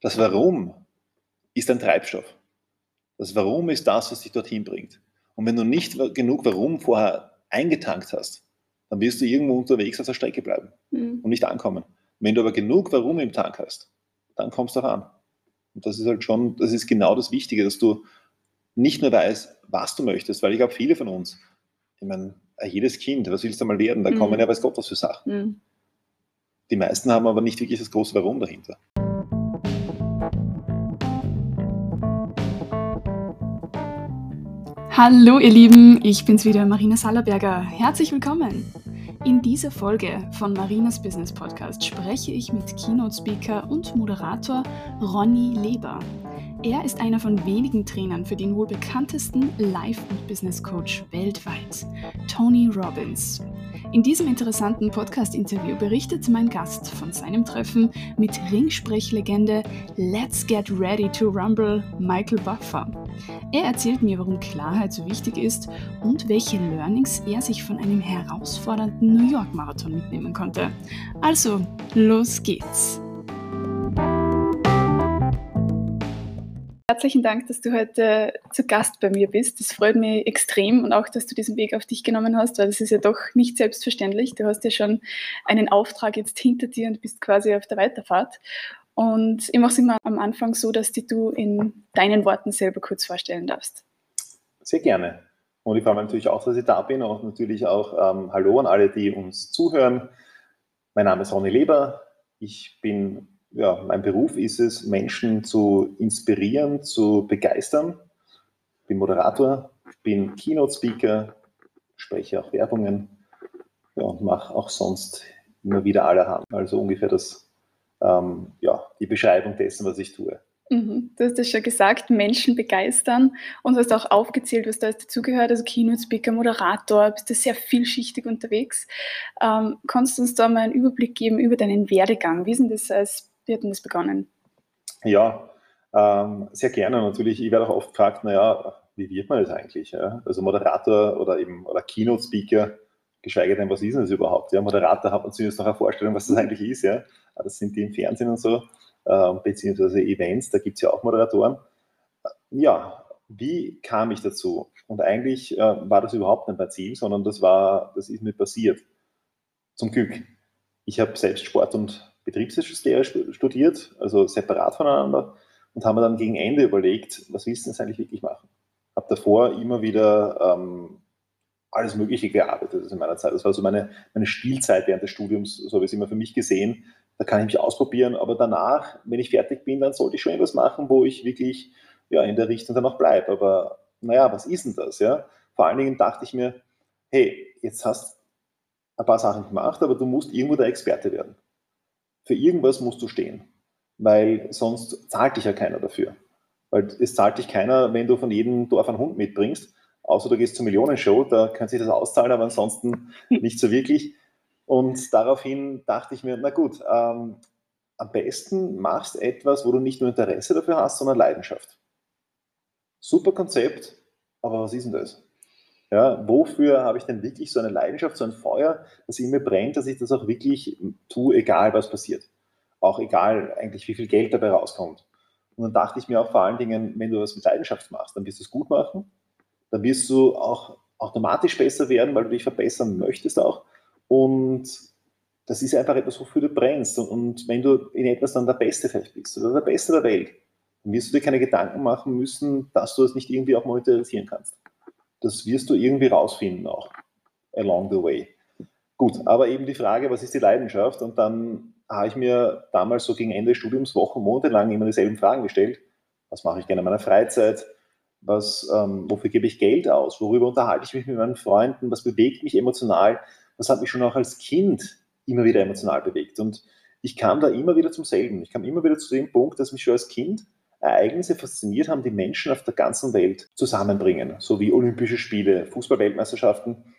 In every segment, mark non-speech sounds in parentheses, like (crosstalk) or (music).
Das Warum ist ein Treibstoff. Das Warum ist das, was dich dorthin bringt. Und wenn du nicht genug Warum vorher eingetankt hast, dann wirst du irgendwo unterwegs auf der Strecke bleiben mhm. und nicht ankommen. Wenn du aber genug Warum im Tank hast, dann kommst du auch an. Und das ist halt schon, das ist genau das Wichtige, dass du nicht nur weißt, was du möchtest, weil ich glaube, viele von uns, ich meine, jedes Kind, was willst du mal werden? Da mhm. kommen ja weiß Gott was für Sachen. Mhm. Die meisten haben aber nicht wirklich das große Warum dahinter. Hallo ihr Lieben, ich bin's wieder, Marina Sallerberger. Herzlich willkommen. In dieser Folge von Marinas Business Podcast spreche ich mit Keynote-Speaker und Moderator Ronny Leber. Er ist einer von wenigen Trainern für den wohl bekanntesten Life- und Business Coach weltweit, Tony Robbins. In diesem interessanten Podcast-Interview berichtet mein Gast von seinem Treffen mit Ringsprechlegende Let's Get Ready to Rumble Michael Buffer. Er erzählt mir, warum Klarheit so wichtig ist und welche Learnings er sich von einem herausfordernden New York-Marathon mitnehmen konnte. Also, los geht's! Herzlichen Dank, dass du heute zu Gast bei mir bist. Das freut mich extrem und auch, dass du diesen Weg auf dich genommen hast, weil das ist ja doch nicht selbstverständlich. Du hast ja schon einen Auftrag jetzt hinter dir und bist quasi auf der Weiterfahrt. Und ich mache es immer am Anfang so, dass die du in deinen Worten selber kurz vorstellen darfst. Sehr gerne. Und ich freue mich natürlich auch, dass ich da bin und natürlich auch ähm, Hallo an alle, die uns zuhören. Mein Name ist Ronny Leber. Ich bin ja, mein Beruf ist es, Menschen zu inspirieren, zu begeistern. Bin Moderator, bin Keynote-Speaker, spreche auch Werbungen ja, und mache auch sonst immer wieder allerhand. Also ungefähr das, ähm, ja, die Beschreibung dessen, was ich tue. Mhm. Du hast es schon gesagt, Menschen begeistern und hast auch aufgezählt, was da dazugehört, also Keynote-Speaker, Moderator, bist du sehr vielschichtig unterwegs. Ähm, kannst du uns da mal einen Überblick geben über deinen Werdegang? Wie ist denn das als wie hat denn das begonnen? Ja, ähm, sehr gerne. Natürlich, ich werde auch oft gefragt, naja, wie wird man das eigentlich? Ja? Also Moderator oder eben oder Keynote-Speaker, geschweige denn, was ist denn das überhaupt? Ja, Moderator hat man zumindest noch eine Vorstellung, was das eigentlich ist. Ja? Das sind die im Fernsehen und so, äh, beziehungsweise Events, da gibt es ja auch Moderatoren. Ja, wie kam ich dazu? Und eigentlich äh, war das überhaupt nicht mein Ziel, sondern das war, das ist mir passiert. Zum Glück. Ich habe selbst Sport und Betriebssystem studiert, also separat voneinander, und haben dann gegen Ende überlegt, was willst du denn eigentlich wirklich machen? Habe davor immer wieder ähm, alles Mögliche gearbeitet also in meiner Zeit. Das war so meine, meine Spielzeit während des Studiums, so habe ich es immer für mich gesehen. Da kann ich mich ausprobieren, aber danach, wenn ich fertig bin, dann sollte ich schon etwas machen, wo ich wirklich ja, in der Richtung dann auch bleibe. Aber naja, was ist denn das? Ja? Vor allen Dingen dachte ich mir, hey, jetzt hast du ein paar Sachen gemacht, aber du musst irgendwo der Experte werden für irgendwas musst du stehen, weil sonst zahlt dich ja keiner dafür. Weil es zahlt dich keiner, wenn du von jedem Dorf einen Hund mitbringst, außer du gehst zur Millionenshow, da kann sich das auszahlen, aber ansonsten (laughs) nicht so wirklich. Und daraufhin dachte ich mir, na gut, ähm, am besten machst etwas, wo du nicht nur Interesse dafür hast, sondern Leidenschaft. Super Konzept, aber was ist denn das? Ja, wofür habe ich denn wirklich so eine Leidenschaft, so ein Feuer, das in mir brennt, dass ich das auch wirklich tue, egal was passiert. Auch egal eigentlich, wie viel Geld dabei rauskommt. Und dann dachte ich mir auch vor allen Dingen, wenn du was mit Leidenschaft machst, dann wirst du es gut machen, dann wirst du auch automatisch besser werden, weil du dich verbessern möchtest auch. Und das ist einfach etwas, wofür du brennst. Und wenn du in etwas dann der Beste vielleicht bist oder der Beste der Welt, dann wirst du dir keine Gedanken machen müssen, dass du es nicht irgendwie auch monetarisieren kannst. Das wirst du irgendwie rausfinden auch, along the way. Gut, aber eben die Frage, was ist die Leidenschaft? Und dann habe ich mir damals so gegen Ende des Studiums Wochen, Monate lang immer dieselben Fragen gestellt. Was mache ich gerne in meiner Freizeit? Was, ähm, wofür gebe ich Geld aus? Worüber unterhalte ich mich mit meinen Freunden? Was bewegt mich emotional? Das hat mich schon auch als Kind immer wieder emotional bewegt. Und ich kam da immer wieder zum selben. Ich kam immer wieder zu dem Punkt, dass mich schon als Kind Ereignisse fasziniert haben, die Menschen auf der ganzen Welt zusammenbringen, so wie Olympische Spiele, Fußballweltmeisterschaften,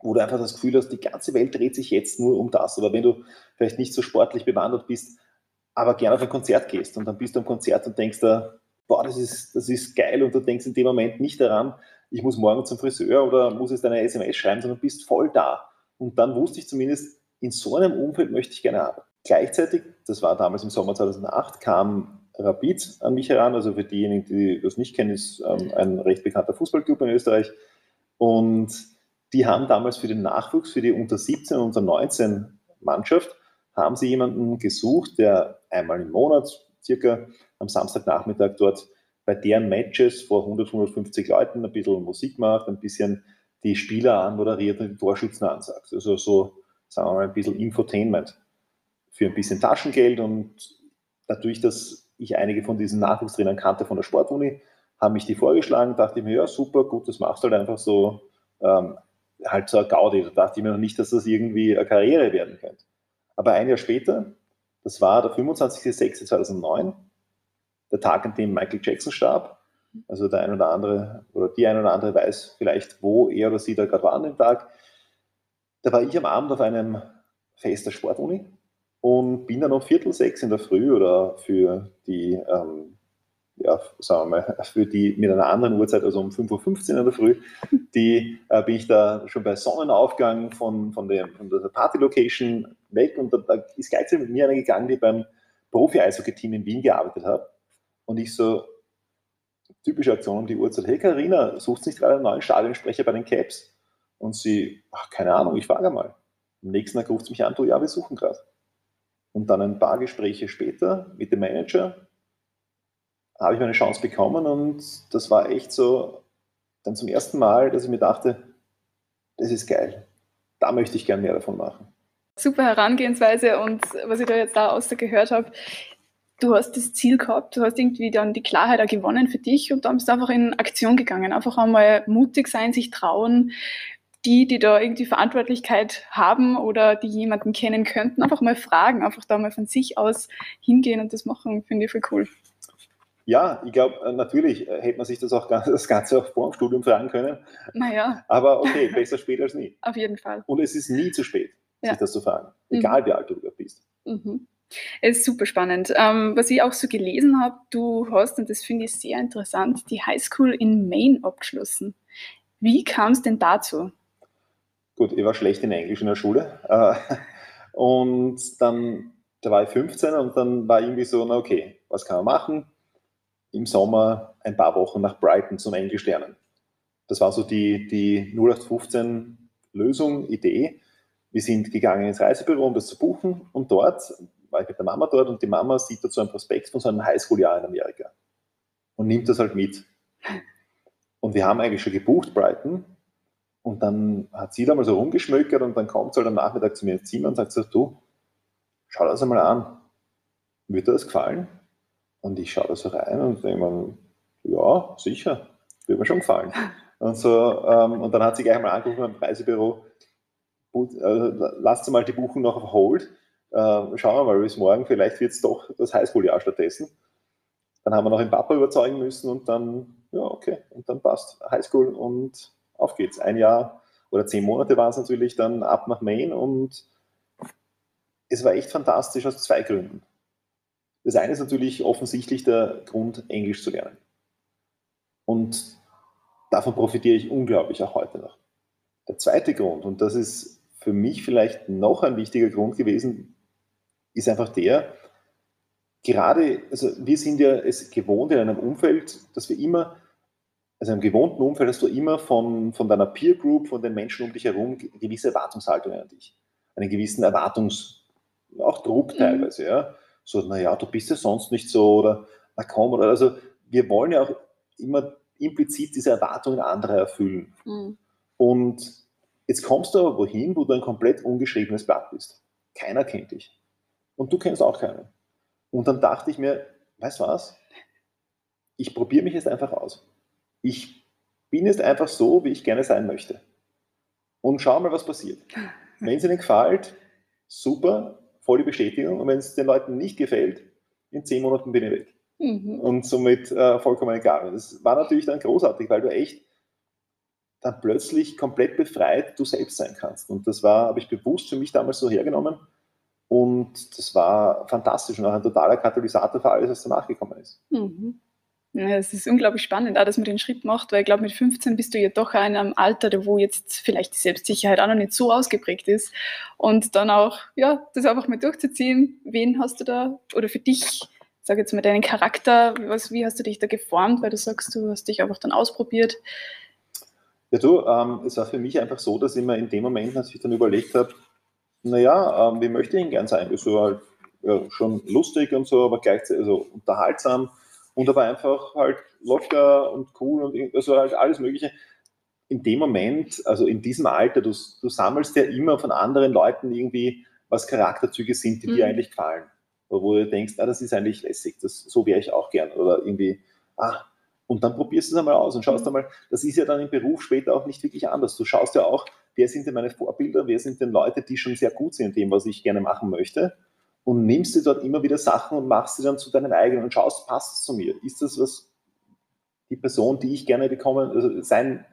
wo du einfach das Gefühl hast, die ganze Welt dreht sich jetzt nur um das. Aber wenn du vielleicht nicht so sportlich bewandert bist, aber gerne auf ein Konzert gehst und dann bist du am Konzert und denkst da, boah, das ist, das ist geil und du denkst in dem Moment nicht daran, ich muss morgen zum Friseur oder muss jetzt eine SMS schreiben, sondern bist voll da. Und dann wusste ich zumindest, in so einem Umfeld möchte ich gerne arbeiten. Gleichzeitig, das war damals im Sommer 2008, kam Rapid an mich heran. Also für diejenigen, die das nicht kennen, ist ähm, ein recht bekannter Fußballclub in Österreich. Und die haben damals für den Nachwuchs, für die unter 17 und unter 19 Mannschaft, haben sie jemanden gesucht, der einmal im Monat circa am Samstagnachmittag dort bei deren Matches vor 100, 150 Leuten ein bisschen Musik macht, ein bisschen die Spieler anmoderiert und die Torschützen ansagt. Also so, sagen wir mal, ein bisschen Infotainment für ein bisschen Taschengeld und dadurch, dass ich einige von diesen Nachwuchstrainern kannte von der Sportuni, haben mich die vorgeschlagen, dachte ich mir, ja super, gut, das machst du halt einfach so, ähm, halt so ein Gaudi. Da dachte ich mir noch nicht, dass das irgendwie eine Karriere werden könnte. Aber ein Jahr später, das war der 25.06.2009, der Tag, an dem Michael Jackson starb. Also der ein oder andere oder die ein oder andere weiß vielleicht, wo er oder sie da gerade war an dem Tag. Da war ich am Abend auf einem Fest der Sportuni und bin dann um Viertel sechs in der Früh oder für die, ähm, ja, sagen wir mal, (laughs) für die mit einer anderen Uhrzeit, also um 5.15 Uhr in der Früh, die äh, bin ich da schon bei Sonnenaufgang von, von, der, von der Party-Location weg und da, da ist gleichzeitig mit mir einer gegangen, die beim Profi-Eishockey-Team in Wien gearbeitet hat und ich so, typische Aktion um die Uhrzeit, hey Karina, suchst nicht gerade einen neuen Stadionsprecher bei den Caps? Und sie, ach, keine Ahnung, ich frage mal. Am nächsten Tag ruft sie mich an, du, ja, wir suchen gerade. Und dann ein paar Gespräche später mit dem Manager habe ich meine Chance bekommen und das war echt so dann zum ersten Mal, dass ich mir dachte, das ist geil. Da möchte ich gern mehr davon machen. Super Herangehensweise und was ich da jetzt da gehört habe, du hast das Ziel gehabt, du hast irgendwie dann die Klarheit auch gewonnen für dich und dann bist du einfach in Aktion gegangen. Einfach einmal mutig sein, sich trauen, die, die da irgendwie Verantwortlichkeit haben oder die jemanden kennen könnten, einfach mal fragen, einfach da mal von sich aus hingehen und das machen, finde ich voll cool. Ja, ich glaube, äh, natürlich äh, hätte man sich das auch (laughs) das Ganze auch vor dem Studium fragen können. Naja. Aber okay, besser spät als nie. Auf jeden Fall. Und es ist nie zu spät, ja. sich das zu fragen, egal mhm. wie alt du bist. Mhm. Es ist super spannend. Ähm, was ich auch so gelesen habe, du hast, und das finde ich sehr interessant, die Highschool in Maine abgeschlossen. Wie kam es denn dazu? Gut, ich war schlecht in Englisch in der Schule. Äh, und dann, da war ich 15 und dann war irgendwie so, na okay, was kann man machen? Im Sommer ein paar Wochen nach Brighton zum Englisch lernen. Das war so die, die 0815 Lösung, Idee. Wir sind gegangen ins Reisebüro, um das zu buchen und dort war ich mit der Mama dort und die Mama sieht dazu ein Prospekt von so einem Highschool-Jahr in Amerika und nimmt das halt mit. Und wir haben eigentlich schon gebucht, Brighton. Und dann hat sie da mal so rumgeschmökert und dann kommt sie halt am Nachmittag zu mir ins Zimmer und sagt so, du, schau das einmal an. Wird dir das gefallen? Und ich schaue da so rein und denke mir, ja, sicher, wird mir schon gefallen. (laughs) Und, so, ähm, und dann hat sie gleich mal angerufen beim Reisebüro, äh, lasst mal die Buchung noch auf Hold äh, schauen wir mal bis morgen, vielleicht wird es doch das Highschool-Jahr stattdessen. Dann haben wir noch den Papa überzeugen müssen und dann, ja, okay, und dann passt Highschool und auf geht's. Ein Jahr oder zehn Monate war es natürlich dann ab nach Maine und es war echt fantastisch aus zwei Gründen. Das eine ist natürlich offensichtlich der Grund, Englisch zu lernen. Und davon profitiere ich unglaublich auch heute noch. Der zweite Grund, und das ist für mich vielleicht noch ein wichtiger Grund gewesen, ist einfach der, gerade, also wir sind ja es gewohnt in einem Umfeld, dass wir immer, also im gewohnten Umfeld hast du immer von, von deiner Peer Group, von den Menschen um dich herum gewisse Erwartungshaltungen an dich. Einen gewissen Erwartungs, auch Druck mhm. teilweise, mhm. ja. So, naja, du bist ja sonst nicht so oder na komm, oder also wir wollen ja auch immer implizit diese Erwartungen anderer erfüllen. Mhm. Und jetzt kommst du aber wohin, wo du ein komplett ungeschriebenes Blatt bist. Keiner kennt dich. Und du kennst auch keinen. Und dann dachte ich mir, weißt du was? Ich probiere mich jetzt einfach aus. Ich bin jetzt einfach so, wie ich gerne sein möchte. Und schau mal, was passiert. Wenn es ihnen gefällt, super, volle Bestätigung. Und wenn es den Leuten nicht gefällt, in zehn Monaten bin ich weg. Mhm. Und somit äh, vollkommen egal. Das war natürlich dann großartig, weil du echt dann plötzlich komplett befreit du selbst sein kannst. Und das war, habe ich bewusst für mich damals so hergenommen und das war fantastisch und auch ein totaler Katalysator für alles, was danach gekommen ist. Mhm. Es ist unglaublich spannend, auch, dass man den Schritt macht, weil ich glaube, mit 15 bist du ja doch in einem Alter, wo jetzt vielleicht die Selbstsicherheit auch noch nicht so ausgeprägt ist. Und dann auch, ja, das einfach mal durchzuziehen. Wen hast du da, oder für dich, sag jetzt mal deinen Charakter, was, wie hast du dich da geformt, weil du sagst, du hast dich einfach dann ausprobiert? Ja, du, ähm, es war für mich einfach so, dass ich mir in dem Moment, als ich dann überlegt habe, naja, ähm, wie möchte ich ihn gern sein? Das war halt ja, schon lustig und so, aber gleichzeitig also unterhaltsam und aber einfach halt locker und cool und also halt alles Mögliche. In dem Moment, also in diesem Alter, du, du sammelst ja immer von anderen Leuten irgendwie, was Charakterzüge sind, die mhm. dir eigentlich gefallen. Oder wo du denkst, ah, das ist eigentlich lässig, das, so wäre ich auch gern. Oder irgendwie, ah, und dann probierst du es einmal aus und schaust mhm. einmal, das ist ja dann im Beruf später auch nicht wirklich anders. Du schaust ja auch, wer sind denn meine Vorbilder, wer sind denn Leute, die schon sehr gut sind in dem, was ich gerne machen möchte und nimmst dir dort immer wieder Sachen und machst sie dann zu deinem eigenen und schaust, passt es zu mir? Ist das was, die Person, die ich gerne bekommen, also sein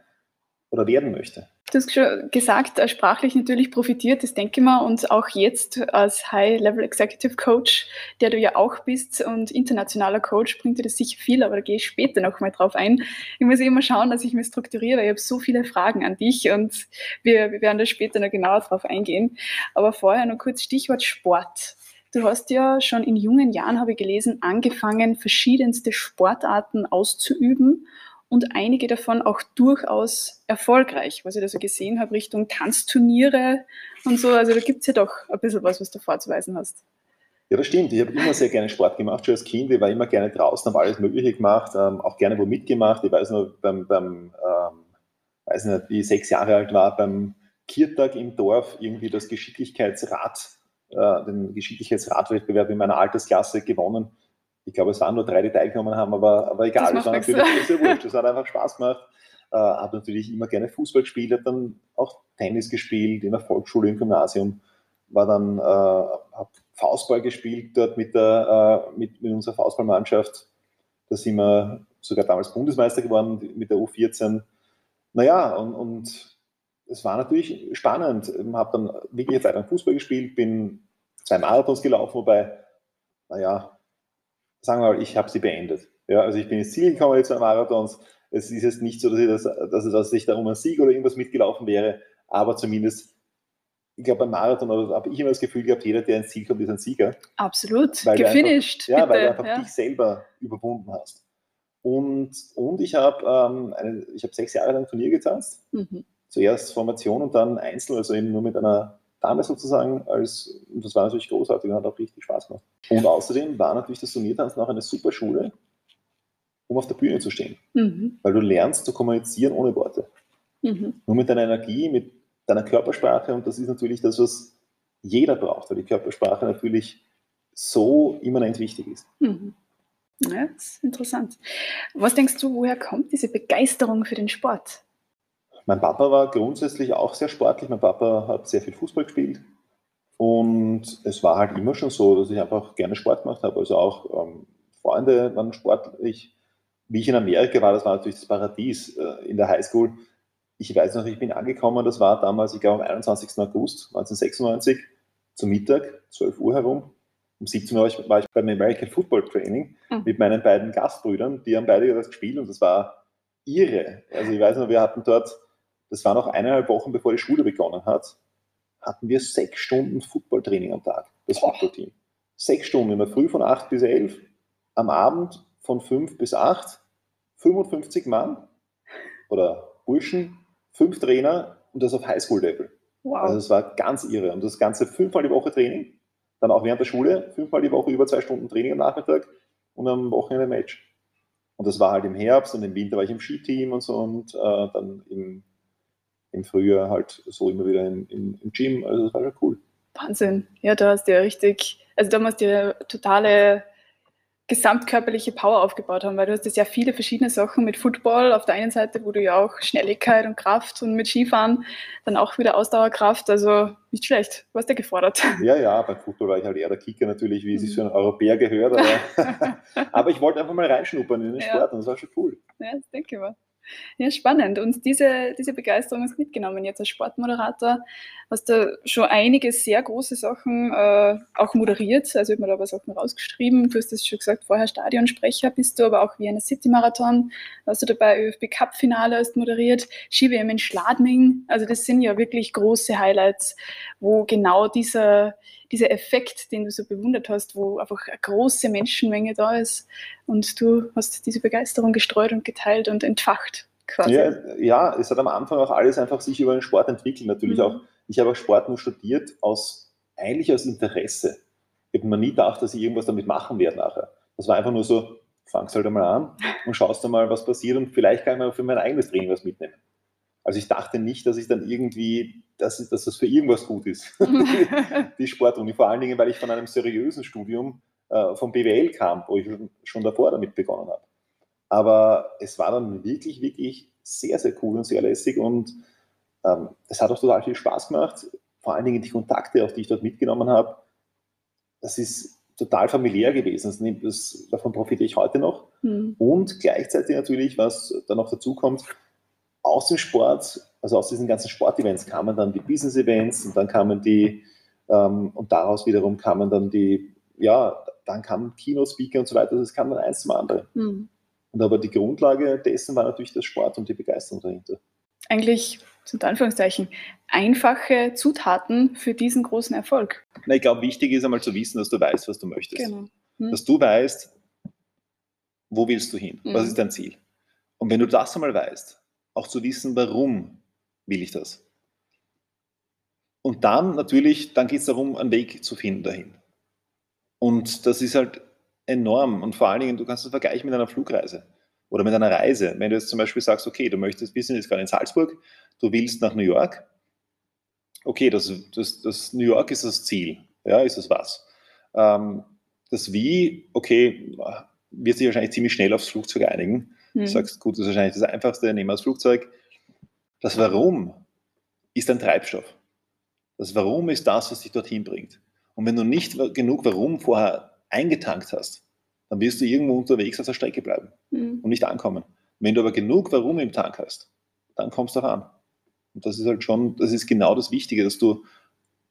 oder werden möchte? Du hast schon gesagt, sprachlich natürlich profitiert, das denke ich mal, und auch jetzt als High-Level Executive Coach, der du ja auch bist und internationaler Coach, bringt dir das sicher viel, aber da gehe ich später nochmal drauf ein. Ich muss immer schauen, dass ich mich strukturiere, weil ich habe so viele Fragen an dich und wir, wir werden da später noch genauer drauf eingehen. Aber vorher noch kurz Stichwort Sport. Du hast ja schon in jungen Jahren, habe ich gelesen, angefangen, verschiedenste Sportarten auszuüben und einige davon auch durchaus erfolgreich, was ich da so gesehen habe, Richtung Tanzturniere und so. Also da gibt es ja doch ein bisschen was, was du vorzuweisen hast. Ja, das stimmt. Ich habe immer sehr gerne Sport gemacht, schon als Kind. Ich war immer gerne draußen, habe alles Mögliche gemacht, ähm, auch gerne wo mitgemacht. Ich weiß noch, beim, beim ähm, weiß nicht, wie ich sechs Jahre alt war, beim Kirtag im Dorf irgendwie das Geschicklichkeitsrad äh, den Geschicklichkeitsradwettbewerb in meiner Altersklasse gewonnen. Ich glaube, es waren nur drei, die teilgenommen haben, aber, aber egal, das, war natürlich sehr wurscht. Das hat einfach Spaß gemacht. Äh, habe natürlich immer gerne Fußball gespielt, habe dann auch Tennis gespielt in der Volksschule, im Gymnasium, war dann, äh, habe Faustball gespielt dort mit, der, äh, mit, mit unserer Faustballmannschaft. Da sind wir sogar damals Bundesmeister geworden mit der U14. Naja, und, und es war natürlich spannend. Ich habe dann wirklich eine Zeit lang Fußball gespielt, bin zwei Marathons gelaufen, wobei, naja, sagen wir mal, ich habe sie beendet. Ja, also ich bin ins Ziel gekommen, jetzt zwei Marathons. Es ist jetzt nicht so, dass ich, das, dass, es, dass ich da um einen Sieg oder irgendwas mitgelaufen wäre, aber zumindest, ich glaube, beim Marathon habe ich immer das Gefühl gehabt, jeder, der ins Ziel kommt, ist ein Sieger. Absolut, weil gefinisht. Einfach, ja, weil du einfach ja. dich selber überwunden hast. Und, und ich habe ähm, hab sechs Jahre lang Turnier getanzt. Mhm zuerst Formation und dann Einzel, also eben nur mit einer Dame sozusagen, als, und das war natürlich großartig und hat auch richtig Spaß gemacht. Und außerdem war natürlich das Turniertanzen auch eine super Schule, um auf der Bühne zu stehen. Mhm. Weil du lernst zu kommunizieren ohne Worte. Mhm. Nur mit deiner Energie, mit deiner Körpersprache und das ist natürlich das, was jeder braucht, weil die Körpersprache natürlich so immanent wichtig ist. Mhm. Ja, das ist interessant. Was denkst du, woher kommt diese Begeisterung für den Sport? Mein Papa war grundsätzlich auch sehr sportlich. Mein Papa hat sehr viel Fußball gespielt. Und es war halt immer schon so, dass ich einfach gerne Sport gemacht habe. Also auch ähm, Freunde waren sportlich. Wie ich in Amerika war, das war natürlich das Paradies äh, in der Highschool. Ich weiß noch, ich bin angekommen, das war damals, ich glaube, am 21. August 1996, zum Mittag, 12 Uhr herum. Um 17 Uhr war ich, beim American Football Training mhm. mit meinen beiden Gastbrüdern. Die haben beide das gespielt und das war irre. Also ich weiß noch, wir hatten dort das war noch eineinhalb Wochen, bevor die Schule begonnen hat, hatten wir sechs Stunden Footballtraining am Tag, das Footballteam. Sechs Stunden, immer früh von acht bis elf, am Abend von fünf bis acht, 55 Mann oder Burschen, fünf Trainer und das auf Highschool-Level. Wow. Also es war ganz irre. Und das Ganze fünfmal die Woche Training, dann auch während der Schule, fünfmal die Woche über zwei Stunden Training am Nachmittag und am Wochenende Match. Und das war halt im Herbst und im Winter war ich im Skiteam und so und äh, dann im im Frühjahr halt so immer wieder im, im, im Gym. Also das war schon cool. Wahnsinn. Ja, da hast du ja richtig, also da musst du ja totale gesamtkörperliche Power aufgebaut haben, weil du hast ja viele verschiedene Sachen mit Football auf der einen Seite, wo du ja auch Schnelligkeit und Kraft und mit Skifahren dann auch wieder Ausdauerkraft, also nicht schlecht, du hast ja gefordert. (laughs) Ja, ja, beim Football war ich halt eher der Kicker natürlich, wie es sich für einen Europäer gehört, aber, (laughs) (laughs) aber ich wollte einfach mal reinschnuppern in den Sport ja. und das war schon cool. Ja, das denke ich mal. Ja, spannend. Und diese, diese Begeisterung du mitgenommen. Jetzt als Sportmoderator hast du schon einige sehr große Sachen äh, auch moderiert. Also ich habe mir da aber Sachen rausgeschrieben. Du hast es schon gesagt, vorher Stadionsprecher bist du, aber auch Vienna City Marathon. Hast du dabei ÖFB Cup Finale hast moderiert, Ski-WM in Schladming. Also das sind ja wirklich große Highlights, wo genau dieser, dieser Effekt, den du so bewundert hast, wo einfach eine große Menschenmenge da ist und du hast diese Begeisterung gestreut und geteilt und entfacht. Quasi. Ja, ja, es hat am Anfang auch alles einfach sich über den Sport entwickelt. Natürlich mhm. auch, ich habe auch Sport nur studiert aus, eigentlich aus Interesse. Ich habe mir nie gedacht, dass ich irgendwas damit machen werde nachher. Das war einfach nur so, fangst halt einmal an und schaust einmal, was passiert und vielleicht kann ich mal für mein eigenes Training was mitnehmen. Also ich dachte nicht, dass ich dann irgendwie, dass, dass das für irgendwas gut ist, (laughs) (laughs) die Sportuni. Vor allen Dingen, weil ich von einem seriösen Studium äh, vom BWL kam, wo ich schon davor damit begonnen habe. Aber es war dann wirklich, wirklich sehr, sehr cool und sehr lässig und ähm, es hat auch total viel Spaß gemacht. Vor allen Dingen die Kontakte, auch die ich dort mitgenommen habe. Das ist total familiär gewesen. Das, davon profitiere ich heute noch. Mhm. Und gleichzeitig natürlich, was dann noch dazu kommt, aus dem Sport, also aus diesen ganzen Sportevents kamen dann die Business-Events und dann kamen die, ähm, und daraus wiederum kamen dann die, ja, dann kamen Keynote-Speaker und so weiter. Also es kam dann eins zum anderen. Mhm. Und aber die Grundlage dessen war natürlich der Sport und die Begeisterung dahinter. Eigentlich, sind Anführungszeichen, einfache Zutaten für diesen großen Erfolg. Na, ich glaube, wichtig ist einmal zu wissen, dass du weißt, was du möchtest. Genau. Hm. Dass du weißt, wo willst du hin? Mhm. Was ist dein Ziel? Und wenn du das einmal weißt, auch zu wissen, warum will ich das? Und dann natürlich, dann geht es darum, einen Weg zu finden dahin. Und das ist halt enorm. Und vor allen Dingen, du kannst das vergleichen mit einer Flugreise oder mit einer Reise. Wenn du jetzt zum Beispiel sagst, okay, du möchtest, wir sind jetzt gerade in Salzburg, du willst nach New York. Okay, das, das, das New York ist das Ziel. Ja, ist das was? Ähm, das Wie, okay, wird sich wahrscheinlich ziemlich schnell aufs Flugzeug einigen. Mhm. Du sagst, gut, das ist wahrscheinlich das Einfachste, nehmen wir das Flugzeug. Das Warum ist ein Treibstoff. Das Warum ist das, was dich dorthin bringt. Und wenn du nicht genug Warum vorher eingetankt hast, dann wirst du irgendwo unterwegs auf der Strecke bleiben mhm. und nicht ankommen. Wenn du aber genug Warum im Tank hast, dann kommst du auch an. Und das ist halt schon, das ist genau das Wichtige, dass du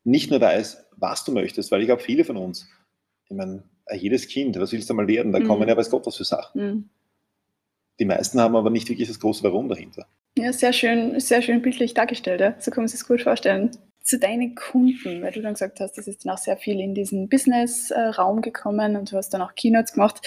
nicht nur weißt, was du möchtest, weil ich glaube, viele von uns, ich meine, jedes Kind, was willst du mal werden? Da mhm. kommen ja weiß Gott was für Sachen. Mhm. Die meisten haben aber nicht wirklich das große Warum dahinter. Ja, sehr schön, sehr schön bildlich dargestellt. Ja. So kann man sich das gut vorstellen zu deinen Kunden, weil du dann gesagt hast, das ist dann auch sehr viel in diesen Business-Raum gekommen und du hast dann auch Keynotes gemacht,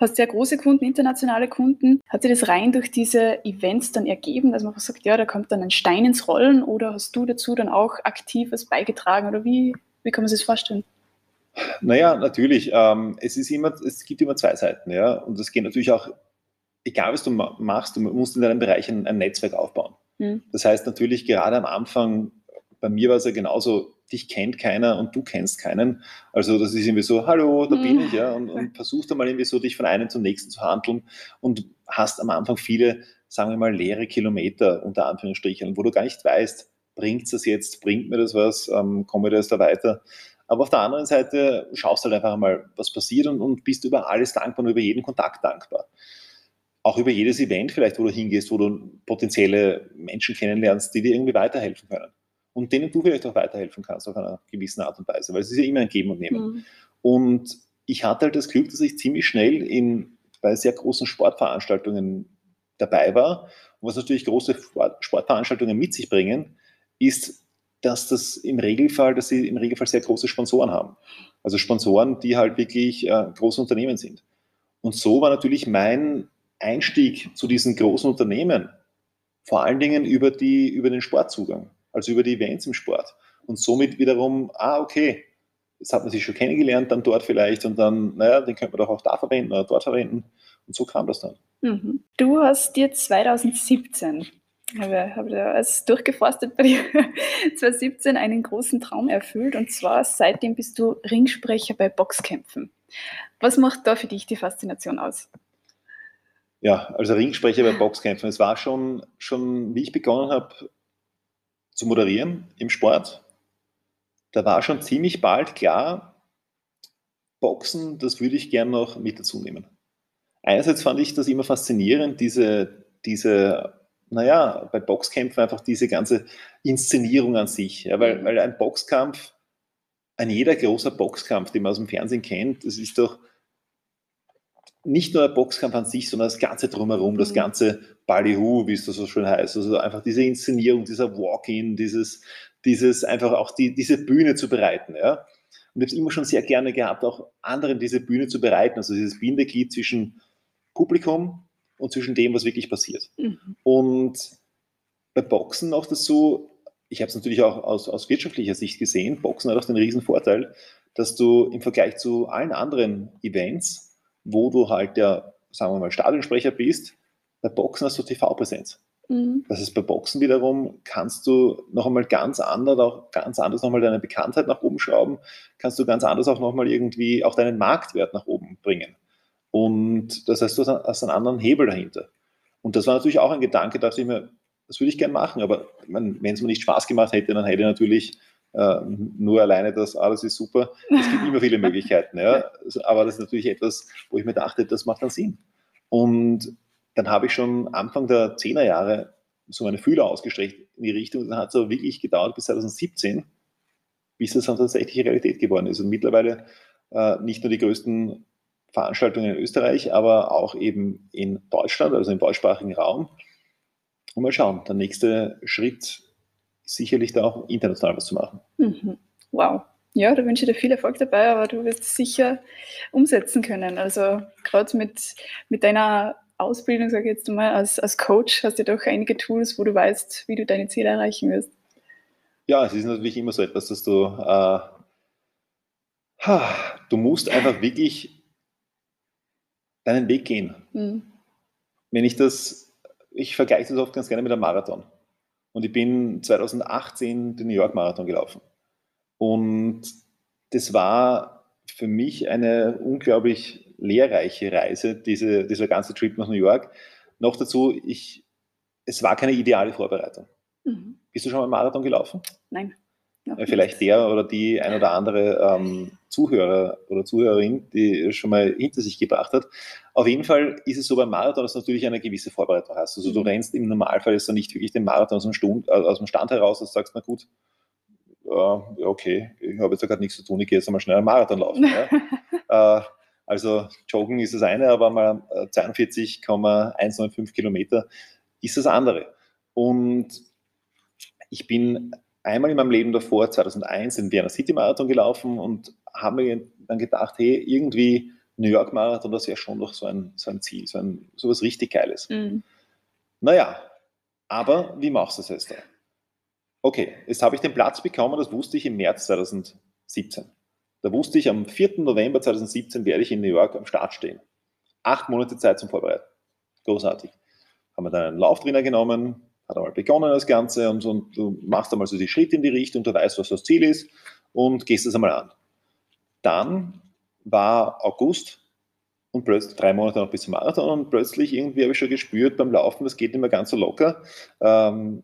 hast sehr große Kunden, internationale Kunden. Hat sich das rein durch diese Events dann ergeben, dass man sagt, ja, da kommt dann ein Stein ins Rollen oder hast du dazu dann auch aktiv was beigetragen oder wie, wie kann man sich das vorstellen? Naja, natürlich. Ähm, es, ist immer, es gibt immer zwei Seiten, ja. Und es geht natürlich auch, egal was du machst, du musst in deinem Bereich ein, ein Netzwerk aufbauen. Mhm. Das heißt natürlich, gerade am Anfang bei mir war es ja genauso, dich kennt keiner und du kennst keinen. Also das ist irgendwie so, hallo, da bin ich, ja, und, und (laughs) versuchst einmal irgendwie so, dich von einem zum nächsten zu handeln und hast am Anfang viele, sagen wir mal, leere Kilometer unter Anführungsstrichen, wo du gar nicht weißt, bringt es das jetzt, bringt mir das was, ähm, komme ich das da weiter. Aber auf der anderen Seite schaust halt einfach mal, was passiert und, und bist über alles dankbar und über jeden Kontakt dankbar. Auch über jedes Event vielleicht, wo du hingehst, wo du potenzielle Menschen kennenlernst, die dir irgendwie weiterhelfen können und denen du vielleicht auch weiterhelfen kannst auf einer gewissen Art und Weise, weil es ist ja immer ein Geben und Nehmen. Mhm. Und ich hatte halt das Glück, dass ich ziemlich schnell in, bei sehr großen Sportveranstaltungen dabei war. Und was natürlich große Sportveranstaltungen mit sich bringen, ist, dass das im Regelfall, dass sie im Regelfall sehr große Sponsoren haben. Also Sponsoren, die halt wirklich äh, große Unternehmen sind. Und so war natürlich mein Einstieg zu diesen großen Unternehmen vor allen Dingen über, die, über den Sportzugang als über die Events im Sport. Und somit wiederum, ah, okay, jetzt hat man sich schon kennengelernt, dann dort vielleicht und dann, naja, den könnte man doch auch da verwenden oder dort verwenden. Und so kam das dann. Mhm. Du hast dir 2017, habe, habe da als durchgeforstet bei dir, (laughs) 2017 einen großen Traum erfüllt und zwar seitdem bist du Ringsprecher bei Boxkämpfen. Was macht da für dich die Faszination aus? Ja, also Ringsprecher bei Boxkämpfen. Es war schon, schon, wie ich begonnen habe, zu moderieren im Sport, da war schon ziemlich bald klar, Boxen, das würde ich gern noch mit dazu nehmen. Einerseits fand ich das immer faszinierend, diese, diese, naja, bei Boxkämpfen einfach diese ganze Inszenierung an sich. Ja, weil, mhm. weil ein Boxkampf, ein jeder großer Boxkampf, den man aus dem Fernsehen kennt, das ist doch nicht nur der Boxkampf an sich, sondern das Ganze drumherum, das mhm. ganze Ballyhoo, wie es da so schön heißt. Also einfach diese Inszenierung, dieser Walk-in, dieses, dieses einfach auch die, diese Bühne zu bereiten. Ja? Und ich habe es immer schon sehr gerne gehabt, auch anderen diese Bühne zu bereiten, also dieses Bindeglied zwischen Publikum und zwischen dem, was wirklich passiert. Mhm. Und bei Boxen auch das so, ich habe es natürlich auch aus, aus wirtschaftlicher Sicht gesehen, Boxen hat auch den riesen Vorteil, dass du im Vergleich zu allen anderen Events, wo du halt der, sagen wir mal, Stadionsprecher bist, bei Boxen hast du TV-Präsenz. Mhm. Das ist bei Boxen wiederum, kannst du noch einmal ganz anders, auch ganz anders nochmal deine Bekanntheit nach oben schrauben, kannst du ganz anders auch nochmal irgendwie auch deinen Marktwert nach oben bringen. Und das heißt, du hast einen anderen Hebel dahinter. Und das war natürlich auch ein Gedanke, dachte ich mir, das würde ich gerne machen, aber wenn es mir nicht Spaß gemacht hätte, dann hätte ich natürlich äh, nur alleine das, das ist super. Es gibt immer viele (laughs) Möglichkeiten, ja. aber das ist natürlich etwas, wo ich mir dachte, das macht dann Sinn. Und dann habe ich schon Anfang der 10er Jahre so meine Fühler ausgestreckt in die Richtung. Dann hat es aber wirklich gedauert bis 2017, bis das dann tatsächlich Realität geworden ist. Und mittlerweile äh, nicht nur die größten Veranstaltungen in Österreich, aber auch eben in Deutschland, also im deutschsprachigen Raum. Und mal schauen, der nächste Schritt sicherlich da auch international was zu machen. Mhm. Wow. Ja, da wünsche ich dir viel Erfolg dabei, aber du wirst es sicher umsetzen können. Also gerade mit, mit deiner Ausbildung, sage ich jetzt mal, als, als Coach hast du doch einige Tools, wo du weißt, wie du deine Ziele erreichen wirst. Ja, es ist natürlich immer so etwas, dass du, äh, du musst einfach wirklich deinen Weg gehen. Mhm. Wenn ich das, ich vergleiche das oft ganz gerne mit einem Marathon. Und ich bin 2018 den New York Marathon gelaufen. Und das war für mich eine unglaublich lehrreiche Reise, diese, dieser ganze Trip nach New York. Noch dazu, ich, es war keine ideale Vorbereitung. Mhm. Bist du schon mal einen Marathon gelaufen? Nein. Vielleicht der oder die ein oder andere ähm, Zuhörer oder Zuhörerin, die schon mal hinter sich gebracht hat. Auf jeden Fall ist es so beim Marathon, dass du natürlich eine gewisse Vorbereitung hast. Also du mhm. rennst im Normalfall jetzt nicht wirklich den Marathon aus dem, Stund, äh, aus dem Stand heraus, du sagst, na gut, ja, okay, ich habe jetzt gerade nichts zu tun, ich gehe jetzt einmal schnell einen Marathon laufen. ja. (laughs) äh, also Joggen ist das eine, aber mal 42,195 äh, Kilometer ist das andere. Und ich bin einmal in meinem Leben davor, 2001, den Vienna City Marathon gelaufen und habe mir dann gedacht, hey, irgendwie New York Marathon, das wäre schon doch so ein, so ein Ziel, so, ein, so was richtig Geiles. Mhm. Naja, aber wie machst du das jetzt? Okay, jetzt habe ich den Platz bekommen, das wusste ich im März 2017. Da wusste ich, am 4. November 2017 werde ich in New York am Start stehen. Acht Monate Zeit zum Vorbereiten. Großartig. Haben wir dann einen Lauftrainer genommen, hat einmal begonnen das Ganze und, und du machst einmal so die Schritte in die Richtung, du weißt, was das Ziel ist und gehst es einmal an. Dann war August und plötzlich drei Monate noch bis zum Marathon und plötzlich irgendwie habe ich schon gespürt beim Laufen, das geht nicht mehr ganz so locker. Ähm,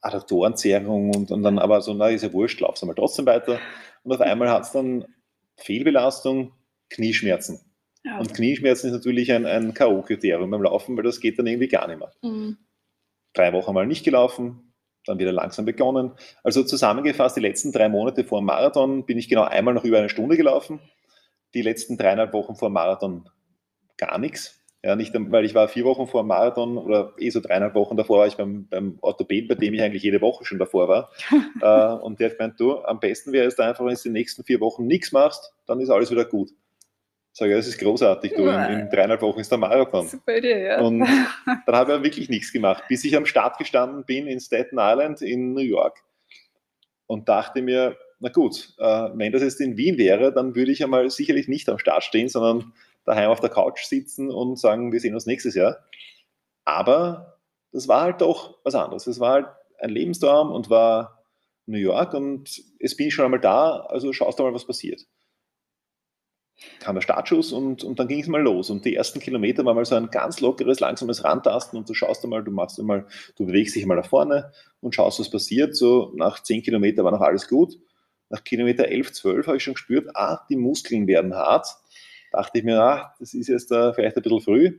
Adduktorenzehrung und, und dann aber so, na, ist ja wurscht, laufst einmal trotzdem weiter. Und auf einmal hat es dann Fehlbelastung, Knieschmerzen. Ja. Und Knieschmerzen ist natürlich ein, ein K.O.-Kriterium beim Laufen, weil das geht dann irgendwie gar nicht mehr. Mhm. Drei Wochen mal nicht gelaufen, dann wieder langsam begonnen. Also zusammengefasst, die letzten drei Monate vor dem Marathon bin ich genau einmal noch über eine Stunde gelaufen. Die letzten dreieinhalb Wochen vor dem Marathon gar nichts. Ja, nicht, weil ich war vier Wochen vor dem Marathon oder eh so dreieinhalb Wochen davor war ich beim, beim Orthopäden, bei dem ich eigentlich jede Woche schon davor war. (laughs) äh, und der hat gemeint, du, am besten wäre es da einfach, wenn du die nächsten vier Wochen nichts machst, dann ist alles wieder gut. Ich sage, das ist großartig, du, in, in dreieinhalb Wochen ist der Marathon. Super Idee, ja. Und (laughs) dann habe ich wirklich nichts gemacht, bis ich am Start gestanden bin in Staten Island in New York und dachte mir, na gut, äh, wenn das jetzt in Wien wäre, dann würde ich einmal sicherlich nicht am Start stehen, sondern daheim auf der Couch sitzen und sagen, wir sehen uns nächstes Jahr. Aber das war halt doch was anderes. Es war halt ein Lebenstraum und war New York und jetzt bin ich schon einmal da, also schaust du mal, was passiert. Kam der Startschuss und, und dann ging es mal los. Und die ersten Kilometer war mal so ein ganz lockeres, langsames Rantasten und du schaust einmal, du machst einmal, du bewegst dich mal nach vorne und schaust, was passiert. So nach 10 Kilometern war noch alles gut. Nach Kilometer 11, 12 habe ich schon gespürt, ah, die Muskeln werden hart dachte ich mir, ach, das ist jetzt uh, vielleicht ein bisschen früh.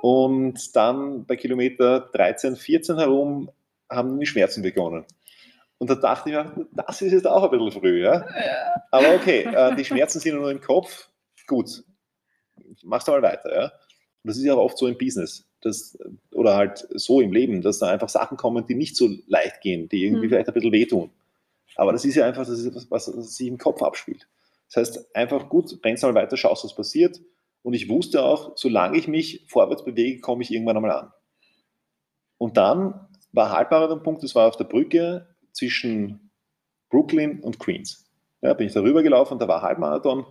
Und dann bei Kilometer 13, 14 herum haben die Schmerzen begonnen. Und da dachte ich mir, das ist jetzt auch ein bisschen früh. Ja? ja. Aber okay, äh, die Schmerzen sind nur im Kopf. Gut, machst du mal weiter. Ja? Und das ist ja auch oft so im Business dass, oder halt so im Leben, dass da einfach Sachen kommen, die nicht so leicht gehen, die irgendwie mhm. vielleicht ein bisschen wehtun. Aber das ist ja einfach das ist etwas, was, was sich im Kopf abspielt. Das heißt, einfach gut, rennst mal weiter, schaust, was passiert. Und ich wusste auch, solange ich mich vorwärts bewege, komme ich irgendwann einmal an. Und dann war Halbmarathon-Punkt, das war auf der Brücke zwischen Brooklyn und Queens. Ja, bin ich darüber gelaufen, da war Halbmarathon.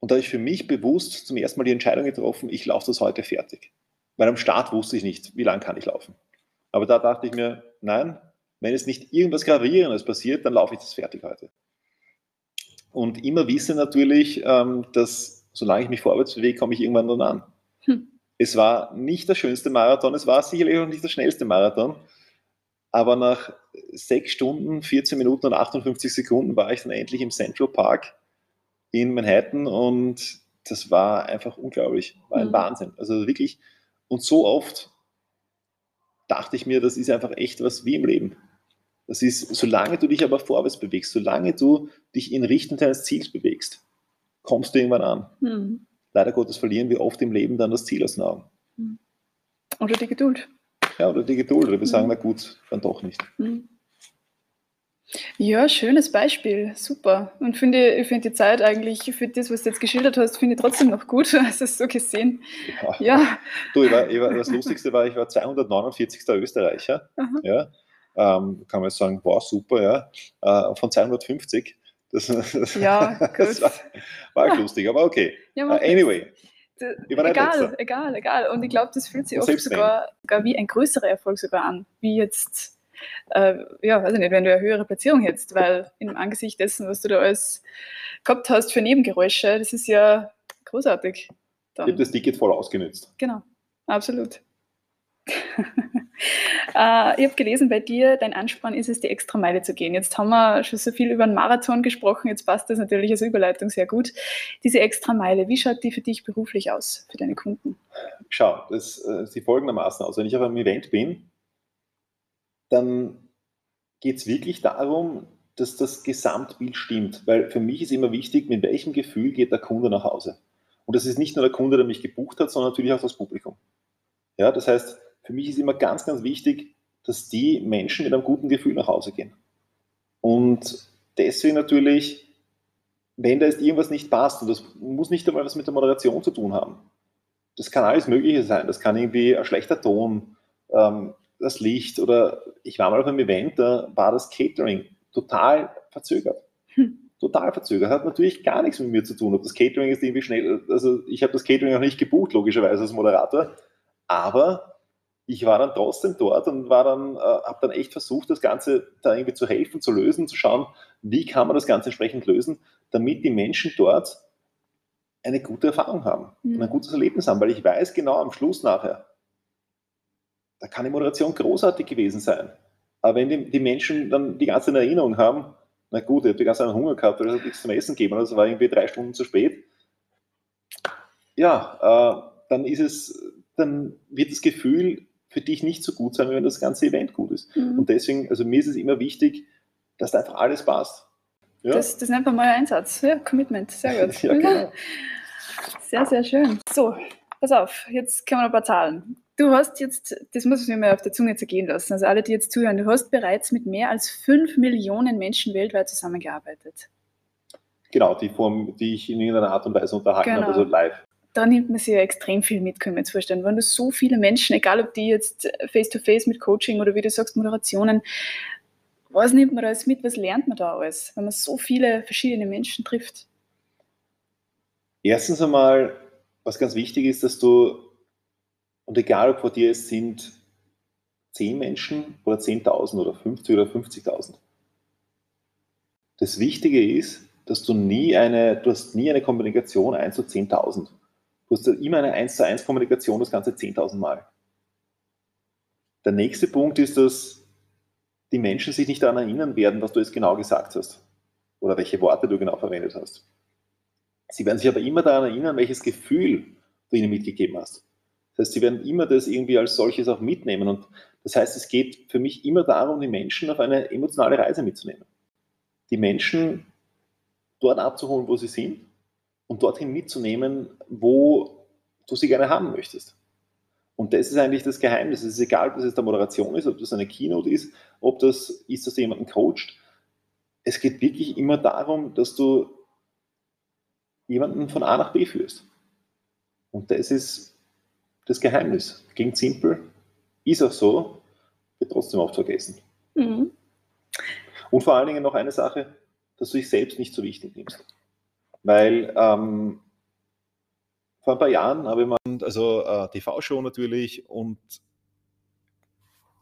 Und da habe ich für mich bewusst zum ersten Mal die Entscheidung getroffen, ich laufe das heute fertig. Weil am Start wusste ich nicht, wie lange kann ich laufen. Aber da dachte ich mir, nein, wenn es nicht irgendwas Gravierendes passiert, dann laufe ich das fertig heute. Und immer wisse natürlich, ähm, dass solange ich mich vorwärts bewege, komme ich irgendwann dann an. Hm. Es war nicht der schönste Marathon, es war sicherlich auch nicht der schnellste Marathon, aber nach sechs Stunden, 14 Minuten und 58 Sekunden war ich dann endlich im Central Park in Manhattan und das war einfach unglaublich, war ein mhm. Wahnsinn. Also wirklich, und so oft dachte ich mir, das ist einfach echt was wie im Leben. Das ist, solange du dich aber vorwärts bewegst, solange du dich in Richtung deines Ziels bewegst, kommst du irgendwann an. Mhm. Leider Gottes verlieren wir oft im Leben dann das Ziel aus den Augen. Hm. Oder die Geduld. Ja, oder die Geduld. Oder wir sagen, na gut, dann doch nicht. Mhm. Ja, schönes Beispiel, super. Und finde, ich finde die Zeit eigentlich für das, was du jetzt geschildert hast, finde ich trotzdem noch gut, hast (laughs) du so gesehen. Ja. ja. Du, ich war, ich war, das Lustigste war, ich war 249. Österreicher. Ja. Ähm, kann man jetzt sagen, wow, super, ja. Äh, von 250. Das, das, (laughs) ja, das war, war ja. lustig, aber okay. Ja, uh, anyway. Egal, egal, egal. Und ich glaube, das fühlt sich oft sogar, sogar wie ein größerer Erfolg sogar an, wie jetzt äh, ja, weiß ich nicht, wenn du eine höhere Platzierung hättest, weil im Angesicht dessen, was du da alles gehabt hast für Nebengeräusche, das ist ja großartig. Dann. Ich habe das Ticket voll ausgenutzt. Genau, absolut. (laughs) Uh, ich habe gelesen bei dir, dein Ansporn ist es, die extra Meile zu gehen. Jetzt haben wir schon so viel über einen Marathon gesprochen, jetzt passt das natürlich als Überleitung sehr gut. Diese extra Meile, wie schaut die für dich beruflich aus, für deine Kunden? Schau, das äh, sieht folgendermaßen aus. Wenn ich auf einem Event bin, dann geht es wirklich darum, dass das Gesamtbild stimmt. Weil für mich ist immer wichtig, mit welchem Gefühl geht der Kunde nach Hause. Und das ist nicht nur der Kunde, der mich gebucht hat, sondern natürlich auch das Publikum. Ja, das heißt, für mich ist immer ganz, ganz wichtig, dass die Menschen mit einem guten Gefühl nach Hause gehen. Und deswegen natürlich, wenn da jetzt irgendwas nicht passt, und das muss nicht einmal was mit der Moderation zu tun haben. Das kann alles Mögliche sein. Das kann irgendwie ein schlechter Ton, ähm, das Licht oder ich war mal auf einem Event, da war das Catering total verzögert. Hm. Total verzögert. Hat natürlich gar nichts mit mir zu tun. Ob das Catering ist irgendwie schnell, also ich habe das Catering auch nicht gebucht, logischerweise als Moderator, aber ich war dann trotzdem dort und war dann, äh, habe dann echt versucht, das Ganze da irgendwie zu helfen, zu lösen, zu schauen, wie kann man das Ganze entsprechend lösen, damit die Menschen dort eine gute Erfahrung haben mhm. und ein gutes Erlebnis haben, weil ich weiß genau am Schluss nachher, da kann die Moderation großartig gewesen sein. Aber wenn die, die Menschen dann die ganze Erinnerung haben, na gut, ich habe die ganze Zeit Hunger gehabt, weil es nichts zum Essen gegeben, also war irgendwie drei Stunden zu spät. Ja, äh, dann ist es, dann wird das Gefühl für dich nicht so gut sein, wenn das ganze Event gut ist. Mhm. Und deswegen, also mir ist es immer wichtig, dass da einfach alles passt. Ja? Das, das nennt man mal Einsatz. Ja, Commitment, sehr (laughs) gut. ja, genau. (laughs) Sehr, sehr schön. So, pass auf, jetzt kommen wir ein paar Zahlen. Du hast jetzt, das muss ich mir mal auf der Zunge zergehen lassen, also alle, die jetzt zuhören, du hast bereits mit mehr als fünf Millionen Menschen weltweit zusammengearbeitet. Genau, die Form, die ich in irgendeiner Art und Weise unterhalten genau. habe, also live. Da nimmt man sich ja extrem viel mit, können wir uns vorstellen. Wenn du so viele Menschen, egal ob die jetzt face-to-face -face mit Coaching oder wie du sagst, Moderationen, was nimmt man da alles mit, was lernt man da alles, wenn man so viele verschiedene Menschen trifft? Erstens einmal, was ganz wichtig ist, dass du und egal, ob vor dir es sind 10 Menschen oder 10.000 oder 50 oder 50.000. Das Wichtige ist, dass du nie eine, du hast nie eine Kommunikation 1 zu 10.000. Du hast immer eine 1 zu 1 Kommunikation das Ganze 10.000 Mal. Der nächste Punkt ist, dass die Menschen sich nicht daran erinnern werden, was du jetzt genau gesagt hast oder welche Worte du genau verwendet hast. Sie werden sich aber immer daran erinnern, welches Gefühl du ihnen mitgegeben hast. Das heißt, sie werden immer das irgendwie als solches auch mitnehmen. Und das heißt, es geht für mich immer darum, die Menschen auf eine emotionale Reise mitzunehmen. Die Menschen dort abzuholen, wo sie sind und dorthin mitzunehmen, wo du sie gerne haben möchtest. Und das ist eigentlich das Geheimnis. Es ist egal, ob das jetzt eine Moderation ist, ob das eine Keynote ist, ob das ist, dass du jemanden coacht. Es geht wirklich immer darum, dass du jemanden von A nach B führst. Und das ist das Geheimnis. Klingt simpel, ist auch so, wird trotzdem oft vergessen. Mhm. Und vor allen Dingen noch eine Sache, dass du dich selbst nicht so wichtig nimmst. Weil ähm, vor ein paar Jahren habe ich mal, also äh, TV-Show natürlich und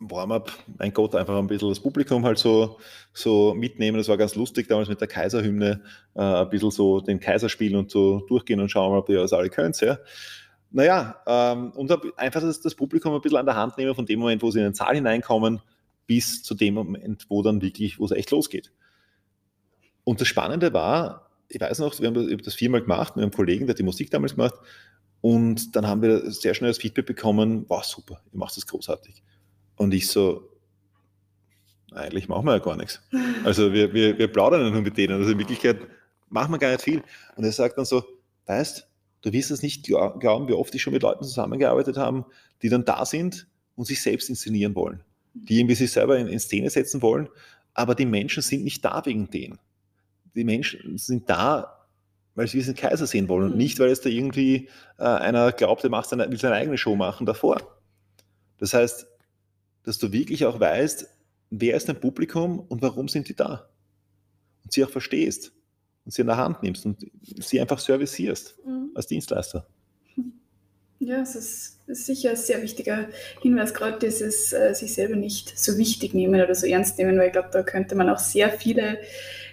Warm-up, mein Gott, einfach ein bisschen das Publikum halt so, so mitnehmen. Das war ganz lustig damals mit der Kaiserhymne, äh, ein bisschen so den Kaiser spielen und so durchgehen und schauen, ob ihr das alle könnt. Ja. Naja, ähm, und einfach das, das, Publikum ein bisschen an der Hand nehmen, von dem Moment, wo sie in den Saal hineinkommen, bis zu dem Moment, wo dann wirklich, wo es echt losgeht. Und das Spannende war, ich weiß noch, wir haben das, viermal gemacht mit einem Kollegen, der hat die Musik damals gemacht. Und dann haben wir sehr schnell das Feedback bekommen, wow, super, ihr macht das großartig. Und ich so, eigentlich machen wir ja gar nichts. (laughs) Also wir, wir, wir plaudern ja nur mit denen. Also in Wirklichkeit machen wir gar nicht viel. Und er sagt dann so, weißt, du wirst es nicht glauben, wie oft ich schon mit Leuten zusammengearbeitet habe, die dann da sind und sich selbst inszenieren wollen. Die irgendwie sich selber in, in Szene setzen wollen, aber die Menschen sind nicht da wegen denen. Die Menschen sind da, weil sie diesen Kaiser sehen wollen und mhm. nicht, weil es da irgendwie äh, einer glaubt, er macht seine, will seine eigene Show machen davor. Das heißt, dass du wirklich auch weißt, wer ist dein Publikum und warum sind die da? Und sie auch verstehst und sie in der Hand nimmst und sie einfach servicierst mhm. als Dienstleister. Ja, es ist, ist, sicher ein sehr wichtiger Hinweis, gerade dieses äh, sich selber nicht so wichtig nehmen oder so ernst nehmen, weil ich glaube, da könnte man auch sehr viele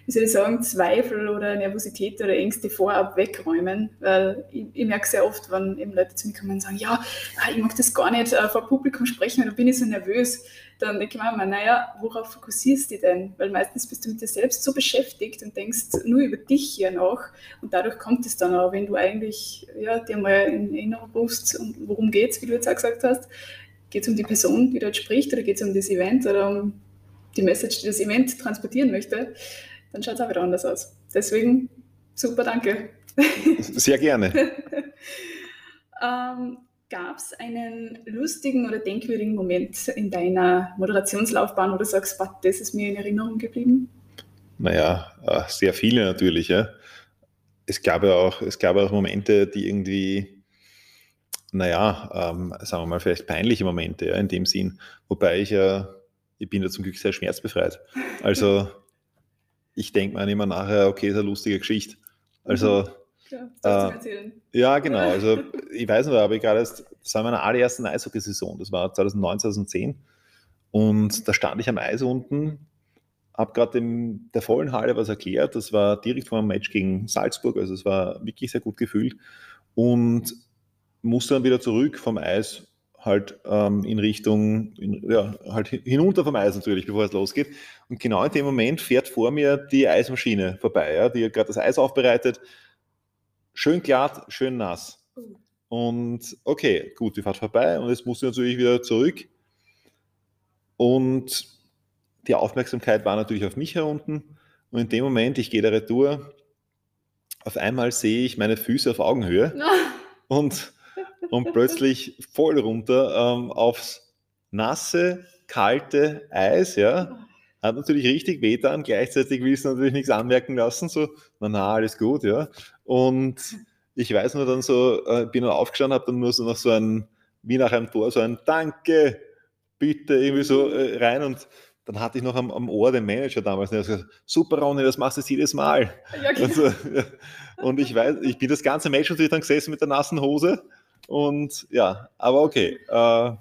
wie soll ich sagen, Zweifel oder Nervosität oder Ängste vorab wegräumen. Weil ich, ich merke sehr oft, wenn eben Leute zu mir kommen und sagen, ja, ah, ich mag das gar nicht äh, vor Publikum sprechen, da bin ich so nervös. Dann denke ich mir immer, naja, worauf fokussierst du denn? Weil meistens bist du mit dir selbst so beschäftigt und denkst nur über dich hier nach und dadurch kommt es dann auch, wenn du eigentlich ja, dir mal in Erinnerung rufst, worum geht es, wie du jetzt auch gesagt hast, geht es um die Person, die dort spricht oder geht es um das Event oder um die Message, die das Event transportieren möchte dann schaut es auch wieder anders aus. Deswegen super, danke. (laughs) Sehr gerne. ähm, Gab es einen lustigen oder denkwürdigen Moment in deiner Moderationslaufbahn, wo du sagst, das ist mir in Erinnerung geblieben? Naja, äh, sehr viele natürlich. Ja. Es, gab ja auch, es gab auch Momente, die irgendwie, naja, ähm, sagen wir mal, vielleicht peinliche Momente ja, in dem Sinn. Wobei ich ja, ich bin ja zum Glück sehr schmerzbefreit. Also (laughs) ich denke mir immer nachher, okay, ist eine lustige Geschichte. Also, mhm. Klar, äh, ja, genau. (laughs) Also, ich weiß noch, aber ich gerade erst, das war meine allererste Eishockey-Saison, das war 2009, 2010. Und da stand ich am Eis unten, habe gerade der vollen Halle was erklärt. Das war direkt vor einem Match gegen Salzburg, also es war wirklich sehr gut gefühlt. Und musste dann wieder zurück vom Eis halt ähm, in Richtung, in, ja, halt hinunter vom Eis natürlich, bevor es losgeht. Und genau in dem Moment fährt vor mir die Eismaschine vorbei, ja, die gerade das Eis aufbereitet. Schön glatt, schön nass. Und okay, gut, die fährt vorbei und jetzt muss ich natürlich wieder zurück. Und die Aufmerksamkeit war natürlich auf mich herunten. Und in dem Moment, ich gehe der Retour, auf einmal sehe ich meine Füße auf Augenhöhe. (laughs) und und plötzlich voll runter ähm, aufs nasse, kalte Eis, ja. Hat natürlich richtig weh dann, gleichzeitig willst du natürlich nichts anmerken lassen, so, na na, alles gut, ja. Und ich weiß nur dann so, äh, bin dann aufgestanden, habe dann nur so noch so ein, wie nach einem Tor, so ein Danke, bitte, irgendwie so äh, rein und dann hatte ich noch am, am Ohr den Manager damals, der hat gesagt, super Ronny, das machst du jedes Mal. Ja, genau. und, so, ja. und ich weiß, ich bin das ganze Match natürlich dann gesessen mit der nassen Hose und ja, aber okay, äh,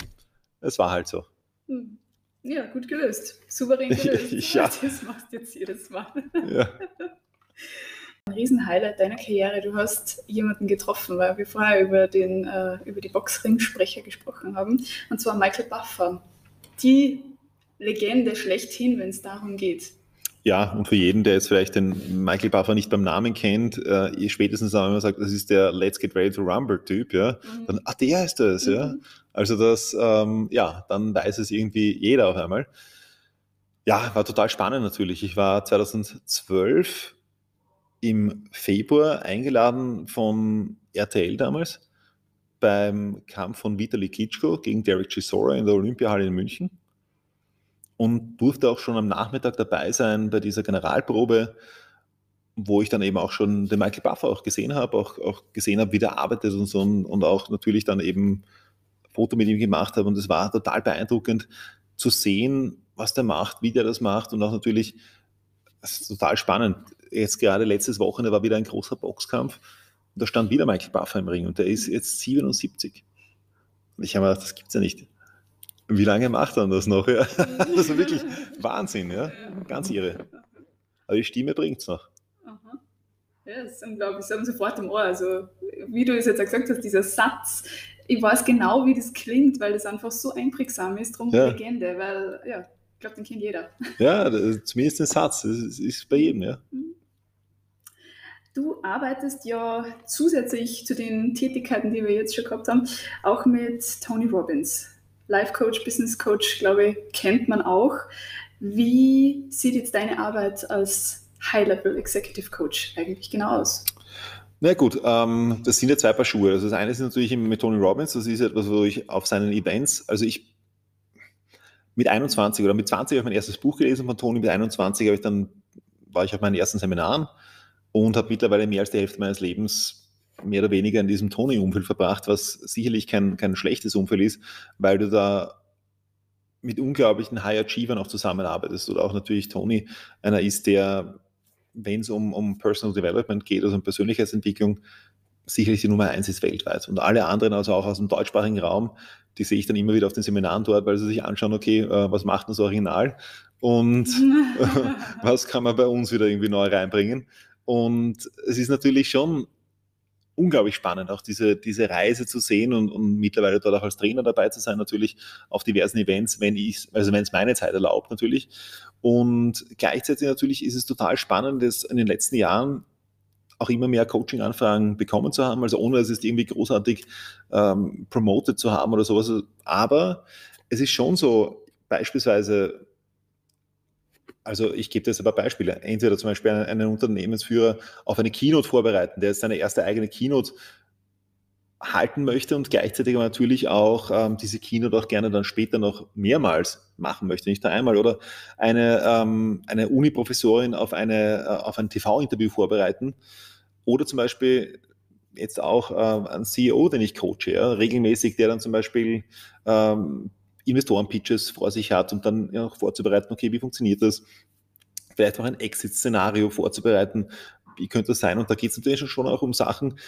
es war halt so. Hm. Ja, gut gelöst. Souverän gelöst. (laughs) ja. (laughs) Das machst du jetzt jedes Mal. Ja. (laughs) Ein Riesenhighlight deiner Karriere. Du hast jemanden getroffen, weil wir vorher über, den, äh, über die Boxringsprecher gesprochen haben, und zwar Michael Buffer. Die Legende schlechthin, wenn es darum geht. Ja, und für jeden, der jetzt vielleicht den Michael Buffer nicht beim Namen kennt, äh, spätestens wenn man sagt, das ist der Let's Get Ready to Rumble-Typ, ja, mhm. dann, ah, der ist das, mhm. ja. Also das, ähm, ja, dann weiß es irgendwie jeder auf einmal. Ja, war total spannend natürlich. Ich war 2012 im Februar eingeladen von RTL damals beim Kampf von Vitali Klitschko gegen Derek Chisora in der Olympiahalle in München und durfte auch schon am Nachmittag dabei sein bei dieser Generalprobe, wo ich dann eben auch schon den Michael Buffer auch gesehen habe, auch, auch gesehen habe, wie der arbeitet und so und, und auch natürlich dann eben Foto mit ihm gemacht habe und es war total beeindruckend zu sehen, was der macht, wie der das macht und auch natürlich, das ist total spannend. Jetzt gerade letztes Wochenende war wieder ein großer Boxkampf und da stand wieder Michael Buffer im Ring und der ist jetzt 77. Und ich habe mir gedacht, das gibt es ja nicht. Wie lange macht er das noch? Ja? (laughs) (laughs) Also wirklich Wahnsinn, ja. Ganz irre. Aber die Stimme bringt es noch. Aha. Ja, das ist unglaublich. Sie haben sofort im Ohr. Also, wie du es jetzt gesagt hast, dieser Satz, ich weiß genau, wie das klingt, weil das einfach so einprägsam ist, darum ja. Legende, weil, ja, ich glaube, den kennt jeder. (laughs) Ja, zumindest den Satz, das ist bei jedem, ja. Mhm. Du arbeitest ja zusätzlich zu den Tätigkeiten, die wir jetzt schon gehabt haben, auch mit Tony Robbins. Life Coach, Business Coach, glaube ich, kennt man auch. Wie sieht jetzt deine Arbeit als High-Level Executive Coach eigentlich genau aus? Na gut, ähm, das sind ja zwei Paar Schuhe. Also das eine ist natürlich mit Tony Robbins, das ist etwas, wo ich auf seinen Events, also ich mit 21 oder mit 20 habe ich mein erstes Buch gelesen von Tony, mit 21 habe ich dann, war ich auf meinen ersten Seminaren und habe mittlerweile mehr als die Hälfte meines Lebens mehr oder weniger in diesem Tony-Umfeld verbracht, was sicherlich kein, kein schlechtes Umfeld ist, weil du da mit unglaublichen High Achievern auch zusammenarbeitest oder auch natürlich Tony einer ist, der, wenn es um, um Personal Development geht, also um Persönlichkeitsentwicklung, sicherlich die Nummer eins ist weltweit. Und alle anderen, also auch aus dem deutschsprachigen Raum, die sehe ich dann immer wieder auf den Seminaren dort, weil sie sich anschauen, okay, äh, was macht das Original und (laughs) (laughs) was kann man bei uns wieder irgendwie neu reinbringen. Und es ist natürlich schon unglaublich spannend, auch diese, diese Reise zu sehen und, und mittlerweile dort auch als Trainer dabei zu sein, natürlich auf diversen Events, wenn ich, also wenn es meine Zeit erlaubt, natürlich. Und gleichzeitig natürlich ist es total spannend, dass in den letzten Jahren auch immer mehr Coaching-Anfragen bekommen zu haben, also ohne es irgendwie großartig ähm, promoted zu haben oder sowas. Aber es ist schon so, beispielsweise also ich gebe jetzt ein paar Beispiele. Entweder zum Beispiel einen, einen Unternehmensführer auf eine Keynote vorbereiten, der jetzt seine erste eigene Keynote halten möchte und gleichzeitig aber natürlich auch ähm, diese Keynote auch gerne dann später noch mehrmals machen möchte, nicht nur einmal. Oder eine, ähm, eine Uni-Professorin auf, eine, äh, auf ein TV-Interview vorbereiten. Oder zum Beispiel jetzt auch äh, ein CEO, den ich coache, ja, regelmäßig, der dann zum Beispiel ähm, Investoren-Pitches vor sich hat und dann ja, vorzubereiten, okay, wie funktioniert das? Vielleicht auch ein Exit-Szenario vorzubereiten, wie könnte das sein? Und da geht es natürlich schon auch um Sachen,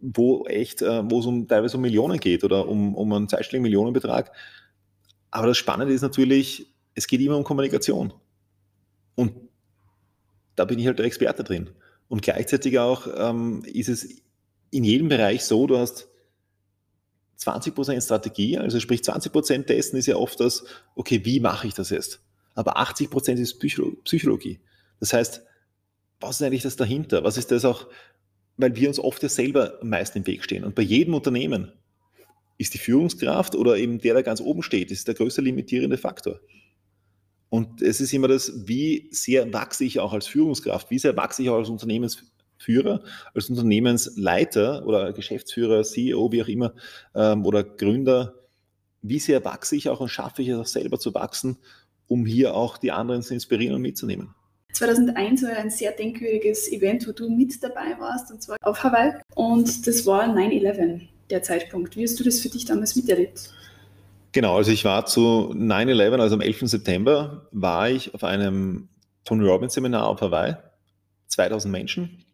wo echt, äh, wo es um teilweise um Millionen geht oder um, um einen zweistelligen Millionenbetrag. Aber das Spannende ist natürlich, es geht immer um Kommunikation. Und da bin ich halt der Experte drin. Und gleichzeitig auch ähm, ist es in jedem Bereich so, du hast 20% Strategie, also sprich 20% dessen ist ja oft das, okay, wie mache ich das jetzt? Aber 80% ist Psychologie. Das heißt, was ist eigentlich das dahinter? Was ist das auch, weil wir uns oft ja selber am meisten im Weg stehen. Und bei jedem Unternehmen ist die Führungskraft oder eben der, der ganz oben steht, ist der größte limitierende Faktor. Und es ist immer das, wie sehr wachse ich auch als Führungskraft, wie sehr wachse ich auch als Unternehmensführer Führer, als Unternehmensleiter oder Geschäftsführer, CEO, wie auch immer, ähm, oder Gründer, wie sehr wachse ich auch und schaffe ich es auch selber zu wachsen, um hier auch die anderen zu inspirieren und mitzunehmen. 2001 war ein sehr denkwürdiges Event, wo du mit dabei warst, und zwar auf Hawaii. Und das war 9-11, der Zeitpunkt. Wie hast du das für dich damals miterlebt? Genau, also ich war zu 9-11, also am 11. September, war ich auf einem Tony Robbins Seminar auf Hawaii. 2000 Menschen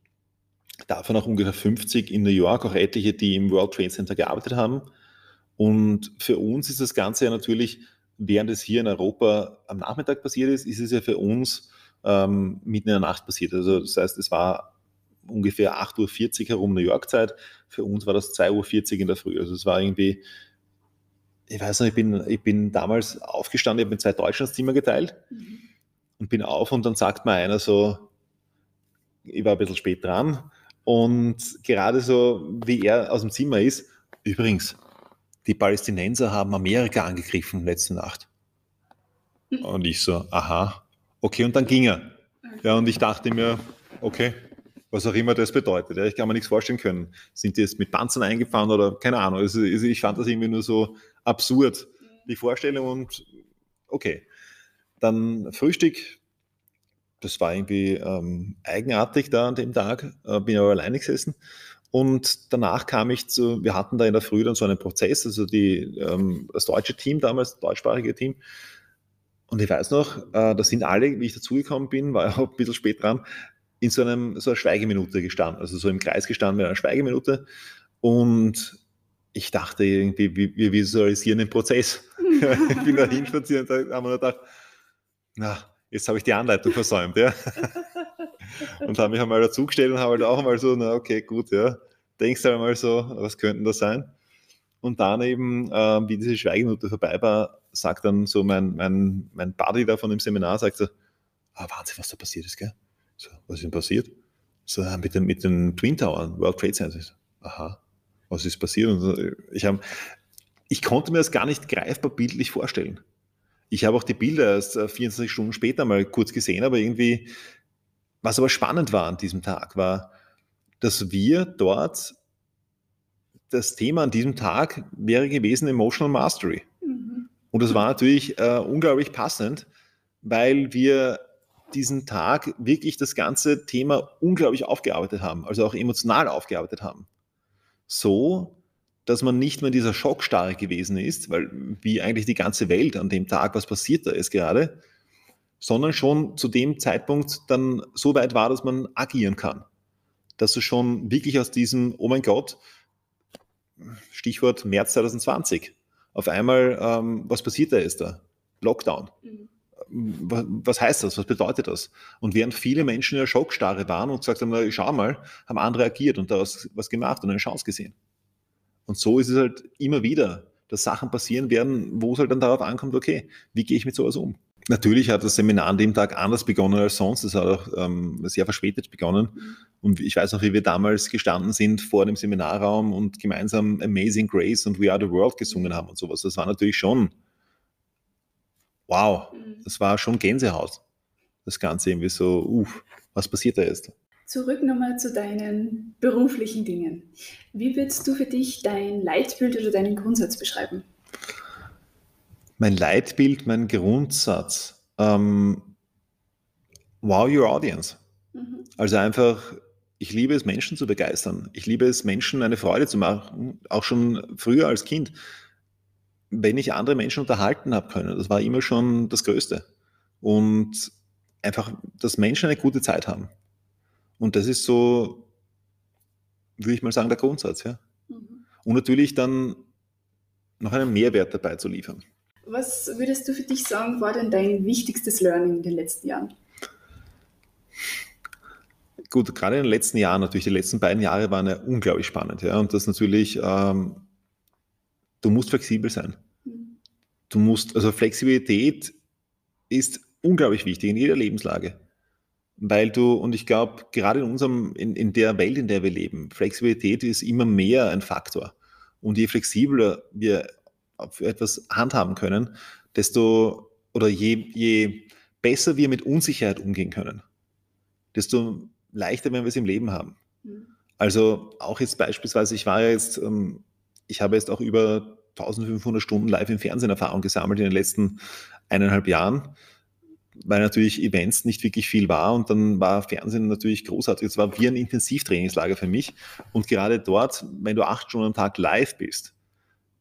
davon auch ungefähr 50 in New York, auch etliche, die im World Trade Center gearbeitet haben. Und für uns ist das Ganze ja natürlich, während es hier in Europa am Nachmittag passiert ist, ist es ja für uns ähm, mitten in der Nacht passiert. Also das heißt, es war ungefähr 8.40 Uhr herum New York-Zeit. Für uns war das 2.40 Uhr in der Früh. Also es war irgendwie, ich weiß noch, ich bin, ich bin damals aufgestanden, ich habe mit zwei Deutschen das Zimmer geteilt. Mhm. und bin auf und dann sagt mir einer so, ich war ein bisschen spät dran und gerade so, wie er aus dem Zimmer ist, übrigens, die Palästinenser haben Amerika angegriffen letzte Nacht. Hm. Und ich so, aha, okay, und dann ging er. Ja, und ich dachte mir, okay, was auch immer das bedeutet. Ja, ich kann mir nichts vorstellen können. Sind die jetzt mit Panzern eingefahren oder keine Ahnung. Also, also ich fand das irgendwie nur so absurd, die Vorstellung und okay. Dann Frühstück, das war irgendwie ähm, eigenartig da an dem Tag, äh, bin aber alleine gesessen. Und danach kam ich zu, wir hatten da in der Früh dann so einen Prozess, also die, ähm, das deutsche Team damals, das deutschsprachige Team. Und ich weiß noch, äh, da sind alle, wie ich dazugekommen bin, war ja (laughs) auch ein bisschen spät dran, in so, einem, so einer Schweigeminute gestanden, also so im Kreis gestanden mit einer Schweigeminute. Und ich dachte irgendwie, wir visualisieren den Prozess. (laughs) ich bin da (laughs) hinspaziert und da haben wir gedacht, na, jetzt habe ich die Anleitung versäumt, ja. (laughs) und habe mich einmal dazugestellt und habe halt auch einmal so, na okay, gut, ja. Denkst du einmal so, was könnten das sein? Und dann eben, äh, wie diese Schweigeminute vorbei war, sagt dann so mein, mein, mein Buddy da von dem Seminar, sagt so, ah, Wahnsinn, was da passiert ist, gell? So, was ist denn passiert? So, mit den, mit den Twin Towern, World Trade Center. Aha, was ist passiert? Und ich, hab, ich konnte mir das gar nicht greifbar bildlich vorstellen. Ich habe auch die Bilder erst 24 äh, Stunden später mal kurz gesehen, aber irgendwie, was aber spannend war an diesem Tag, war, dass wir dort, das Thema an diesem Tag wäre gewesen Emotional Mastery. Mhm. Und das war natürlich äh, unglaublich passend, weil wir diesen Tag wirklich das ganze Thema unglaublich aufgearbeitet haben, also auch emotional aufgearbeitet haben. So, dass man nicht mehr in dieser Schockstarre gewesen ist, weil wie eigentlich die ganze Welt an dem Tag, was passiert da ist gerade, sondern schon zu dem Zeitpunkt dann so weit war, dass man agieren kann. Dass du schon wirklich aus diesem, oh mein Gott, Stichwort März 2020, auf einmal, ähm, was passiert da jetzt da? Lockdown. Mhm was heißt das? Was bedeutet das? Und während viele Menschen in der Schockstarre waren und gesagt haben, schau mal, haben andere agiert und daraus was gemacht und eine Chance gesehen. Und so ist es halt immer wieder, dass Sachen passieren werden, wo es halt dann darauf ankommt, okay, wie gehe ich mit sowas um? Natürlich hat das Seminar an dem Tag anders begonnen als sonst. Es hat auch ähm, sehr verspätet begonnen. Und ich weiß noch, wie wir damals gestanden sind vor dem Seminarraum und gemeinsam Amazing Grace und We Are the World gesungen haben und sowas. Das war natürlich schon wow, mhm. das war schon Gänsehaut. Das Ganze irgendwie so, uff, was passiert da jetzt? Zurück nochmal zu deinen beruflichen Dingen. Wie würdest du für dich dein Leitbild oder deinen Grundsatz beschreiben? Mein Leitbild, mein Grundsatz. Ähm, wow your audience. Mhm. Also einfach, ich liebe es, Menschen zu begeistern. Ich liebe es, Menschen eine Freude zu machen, auch schon früher als Kind wenn ich andere Menschen unterhalten habe können, das war immer schon das Größte. Und einfach, dass Menschen eine gute Zeit haben. Und das ist so, würde ich mal sagen, der Grundsatz. Ja. Mhm. Und natürlich dann noch einen Mehrwert dabei zu liefern. Was würdest du für dich sagen, war denn dein wichtigstes Learning in den letzten Jahren? Gut, gerade in den letzten Jahren, natürlich die letzten beiden Jahre waren ja unglaublich spannend. Ja. Und das natürlich ähm, du musst flexibel sein. Du musst, also Flexibilität ist unglaublich wichtig in jeder Lebenslage. Weil du, und ich glaube, gerade in unserem, in, in der Welt, in der wir leben, Flexibilität ist immer mehr ein Faktor. Und je flexibler wir für etwas handhaben können, desto, oder je, je besser wir mit Unsicherheit umgehen können, desto leichter werden wir es im Leben haben. Mhm. Also auch jetzt beispielsweise, ich war ja jetzt ähm, ich habe jetzt auch über 1500 Stunden live im Fernsehen Erfahrung gesammelt in den letzten eineinhalb Jahren, weil natürlich Events nicht wirklich viel war und dann war Fernsehen natürlich großartig. Es war wie ein Intensivtrainingslager für mich und gerade dort, wenn du acht Stunden am Tag live bist,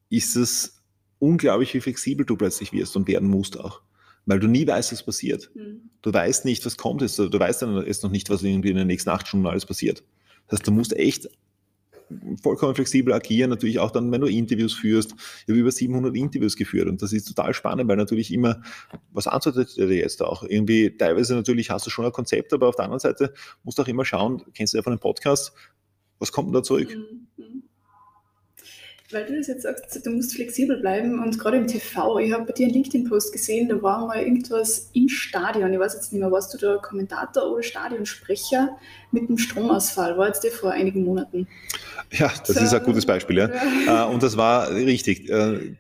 ist es unglaublich, wie flexibel du plötzlich wirst und werden musst auch. Weil du nie weißt, was passiert. Mhm. Du weißt nicht, was kommt. Du weißt dann jetzt noch nicht, was irgendwie in den nächsten acht Stunden alles passiert. Das heißt, du musst echt vollkommen flexibel agieren, natürlich auch dann, wenn du Interviews führst. Ich habe über 700 Interviews geführt und das ist total spannend, weil natürlich immer, was antwortet dir jetzt auch? Irgendwie, teilweise natürlich hast du schon ein Konzept, aber auf der anderen Seite musst du auch immer schauen, kennst du ja von einem Podcast, was kommt denn da zurück? Mhm. Weil du das jetzt sagst, du musst flexibel bleiben und gerade im TV, ich habe bei dir einen LinkedIn-Post gesehen, da war mal irgendwas im Stadion, ich weiß jetzt nicht mehr, warst du da Kommentator oder Stadionsprecher mit dem Stromausfall, war jetzt der vor einigen Monaten. Ja, das so, ist ein gutes Beispiel, ja. ja. Äh, und das war richtig, äh,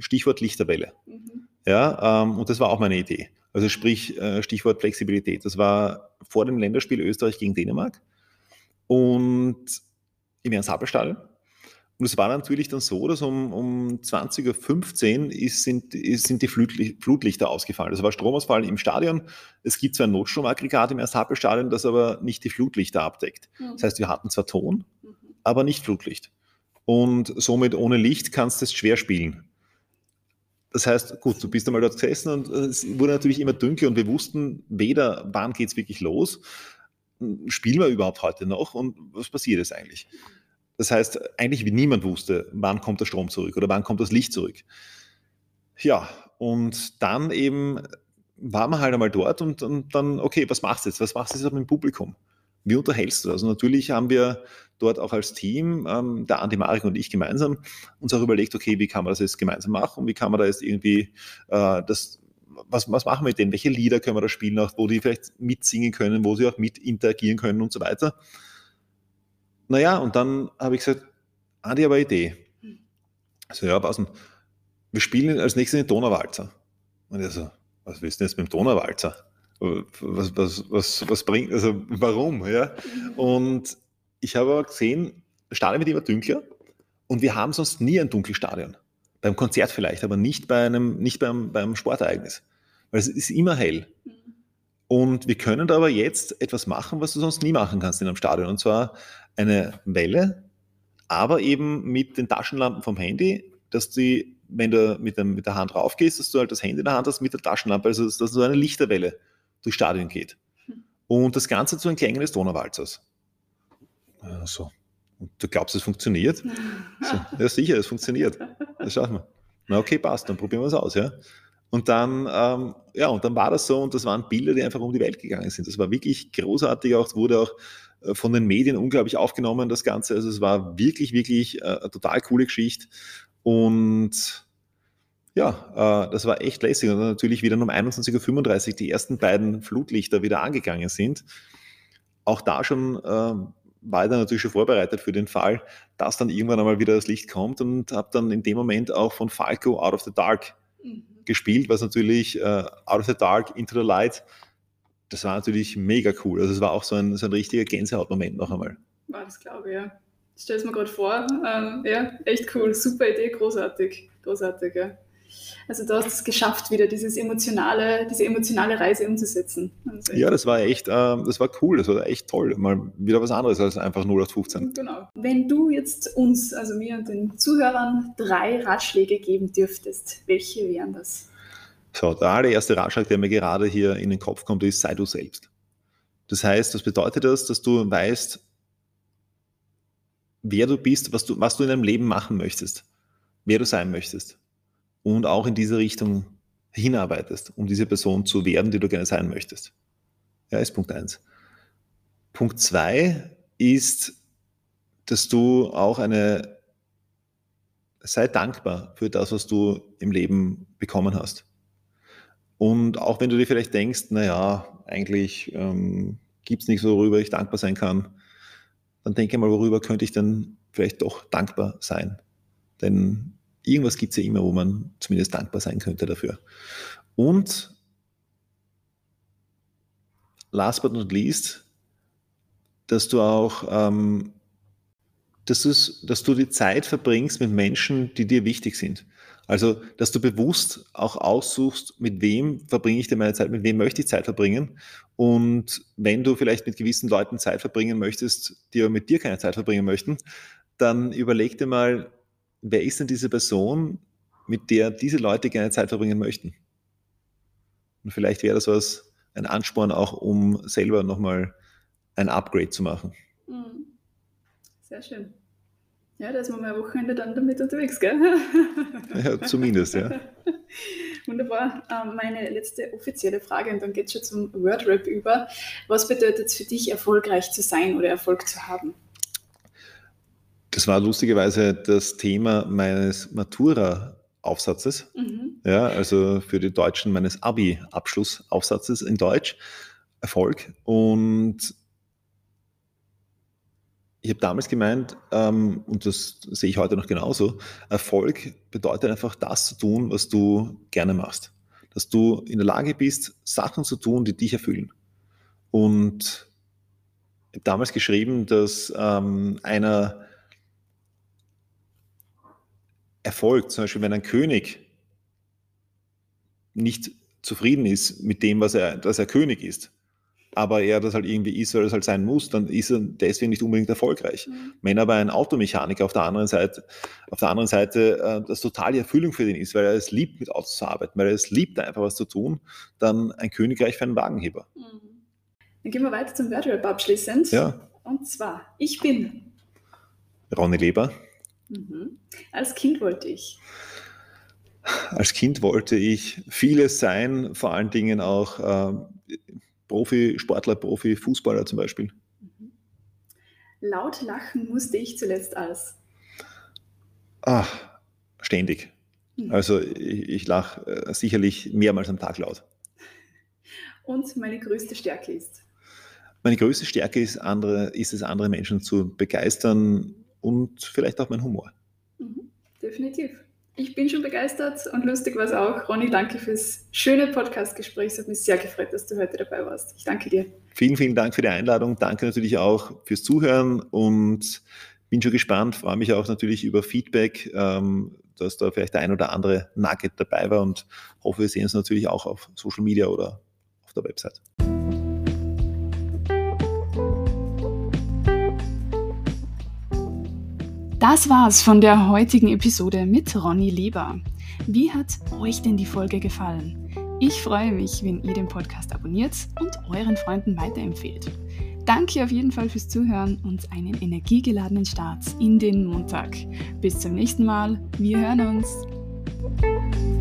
Stichwort Lichterwelle. Mhm. Ja, ähm, und das war auch meine Idee. Also sprich, äh, Stichwort Flexibilität. Das war vor dem Länderspiel Österreich gegen Dänemark und im Ernst-Happel-Stadion. Und es war natürlich dann so, dass um, um 20.15 Uhr ist, sind, ist, sind die Flutlichter ausgefallen. Das war Stromausfall im Stadion. Es gibt zwar ein Notstromaggregat im Ersthappel-Stadion, das aber nicht die Flutlichter abdeckt. Mhm. Das heißt, wir hatten zwar Ton, mhm. aber nicht Flutlicht. Und somit ohne Licht kannst du es schwer spielen. Das heißt, gut, du bist einmal dort gesessen und es wurde natürlich immer dunkler und wir wussten weder, wann geht es wirklich los, spielen wir überhaupt heute noch und was passiert jetzt eigentlich? Das heißt, eigentlich wie niemand wusste, wann kommt der Strom zurück oder wann kommt das Licht zurück. Ja, und dann eben waren wir halt einmal dort und, und dann, okay, was machst du jetzt? Was machst du jetzt mit dem Publikum? Wie unterhältst du das? Also natürlich haben wir dort auch als Team, ähm, der Andi Marek und ich gemeinsam, uns auch überlegt, okay, wie kann man das jetzt gemeinsam machen wie kann man da jetzt irgendwie äh, das, was, was machen wir mit denen? Welche Lieder können wir da spielen, auch, wo die vielleicht mitsingen können, wo sie auch mit interagieren können und so weiter. Naja, und dann habe ich gesagt, Andi, aber Idee. Also ja, passen. Wir spielen als nächstes den Donauwalzer. Und er so, was willst du jetzt mit dem Donauwalzer? Was, was, was, was bringt, also warum? Ja? Und ich habe aber gesehen, das Stadion wird immer dunkler und wir haben sonst nie ein dunkles Stadion. Beim Konzert vielleicht, aber nicht, bei einem, nicht beim, beim Sportereignis. Weil es ist immer hell. Und wir können da aber jetzt etwas machen, was du sonst nie machen kannst in einem Stadion. Und zwar eine Welle, aber eben mit den Taschenlampen vom Handy, dass die, wenn du mit, dem, mit der Hand raufgehst, dass du halt das Handy in der Hand hast mit der Taschenlampe, also dass, dass so eine Lichterwelle durchs Stadion geht. Hm. Und das Ganze zu einem Klängen des Donauwalzers. So. Und du glaubst, es funktioniert? (laughs) So, ja, sicher, es funktioniert. Das schauen wir. Na, okay, passt, dann probieren wir es aus, ja. Und dann, ähm, ja, und dann war das so und das waren Bilder, die einfach um die Welt gegangen sind. Das war wirklich großartig, auch, es wurde auch von den Medien unglaublich aufgenommen, das Ganze. Also es war wirklich, wirklich äh, eine total coole Geschichte. Und ja, äh, das war echt lässig. Und dann natürlich wieder um 21.35 Uhr die ersten beiden Flutlichter wieder angegangen sind. Auch da schon äh, war ich dann natürlich schon vorbereitet für den Fall, dass dann irgendwann einmal wieder das Licht kommt und habe dann in dem Moment auch von Falco Out of the Dark mhm. gespielt, was natürlich äh, Out of the Dark, Into the Light das war natürlich mega cool. Also es war auch so ein, so ein richtiger Gänsehautmoment noch einmal. War das glaube ich, ja. Ich stelle es mir gerade vor. Ähm, ja, echt cool. Super Idee, großartig. Großartig, ja. Also du hast es geschafft, wieder dieses emotionale, diese emotionale Reise umzusetzen. Also ja, das war echt, äh, das war cool, das war echt toll. Mal wieder was anderes als einfach 0 auf 15. Genau. Wenn du jetzt uns, also mir und den Zuhörern, drei Ratschläge geben dürftest, welche wären das? So, der allererste Ratschlag, der mir gerade hier in den Kopf kommt, ist, sei du selbst. Das heißt, was bedeutet das, dass du weißt, wer du bist, was du, was du in deinem Leben machen möchtest, wer du sein möchtest und auch in diese Richtung hinarbeitest, um diese Person zu werden, die du gerne sein möchtest. Ja, ist Punkt eins. Punkt zwei ist, dass du auch eine, sei dankbar für das, was du im Leben bekommen hast. Und auch wenn du dir vielleicht denkst, naja, eigentlich ähm, gibt es nichts, worüber ich dankbar sein kann, dann denke mal, worüber könnte ich denn vielleicht doch dankbar sein? Denn irgendwas gibt es ja immer, wo man zumindest dankbar sein könnte dafür. Und last but not least, dass du auch, ähm, dass, dass du die Zeit verbringst mit Menschen, die dir wichtig sind. Also, dass du bewusst auch aussuchst, mit wem verbringe ich denn meine Zeit, mit wem möchte ich Zeit verbringen. Und wenn du vielleicht mit gewissen Leuten Zeit verbringen möchtest, die aber mit dir keine Zeit verbringen möchten, dann überleg dir mal, wer ist denn diese Person, mit der diese Leute gerne Zeit verbringen möchten. Und vielleicht wäre das was, ein Ansporn auch, um selber nochmal ein Upgrade zu machen. Mhm. Sehr schön. Ja, da ist man mal am Wochenende dann damit unterwegs, gell? (laughs) Ja, zumindest, ja. (laughs) Wunderbar. Ähm, meine letzte offizielle Frage und dann geht es schon zum Wordrap über. Was bedeutet es für dich, erfolgreich zu sein oder Erfolg zu haben? Das war lustigerweise das Thema meines Matura-Aufsatzes. Mhm. Ja, also für die Deutschen meines Abi-Abschlussaufsatzes in Deutsch. Erfolg. Und ich habe damals gemeint, ähm, und das sehe ich heute noch genauso, Erfolg bedeutet einfach das zu tun, was du gerne machst. Dass du in der Lage bist, Sachen zu tun, die dich erfüllen. Und ich habe damals geschrieben, dass ähm, einer Erfolg, zum Beispiel wenn ein König nicht zufrieden ist mit dem, was er, dass er König ist, aber er das halt irgendwie ist, weil es halt sein muss, dann ist er deswegen nicht unbedingt erfolgreich. Mhm. Wenn aber ein Automechaniker auf der anderen Seite, auf der anderen Seite äh, das totale Erfüllung für den ist, weil er es liebt, mit Autos zu arbeiten, weil er es liebt, einfach was zu tun, dann ein Königreich für einen Wagenheber. Mhm. Dann gehen wir weiter zum Wordrap abschließend. Ja. Und zwar, ich bin Ronny Leber. Mhm. Als Kind wollte ich. Als Kind wollte ich vieles sein, vor allen Dingen auch äh, Profisportler, Profifußballer zum Beispiel. Mhm. Laut lachen musste ich zuletzt als? Ach, ständig. Mhm. Also ich, ich lache äh, sicherlich mehrmals am Tag laut. Und meine größte Stärke ist? Meine größte Stärke ist, andere, ist es, andere Menschen zu begeistern und vielleicht auch mein Humor. Mhm, definitiv. Ich bin schon begeistert und lustig war es auch. Ronny, danke fürs schöne Podcast-Gespräch. Es hat mich sehr gefreut, dass du heute dabei warst. Ich danke dir. Vielen, vielen Dank für die Einladung. Danke natürlich auch fürs Zuhören und bin schon gespannt. Freue mich auch natürlich über Feedback, ähm, dass da vielleicht der ein oder andere Nugget dabei war und hoffe, wir sehen uns natürlich auch auf Social Media oder auf der Website. Das war's von der heutigen Episode mit Ronny Leber. Wie hat euch denn die Folge gefallen? Ich freue mich, wenn ihr den Podcast abonniert und euren Freunden weiterempfehlt. Danke auf jeden Fall fürs Zuhören und einen energiegeladenen Start in den Montag. Bis zum nächsten Mal. Wir hören uns.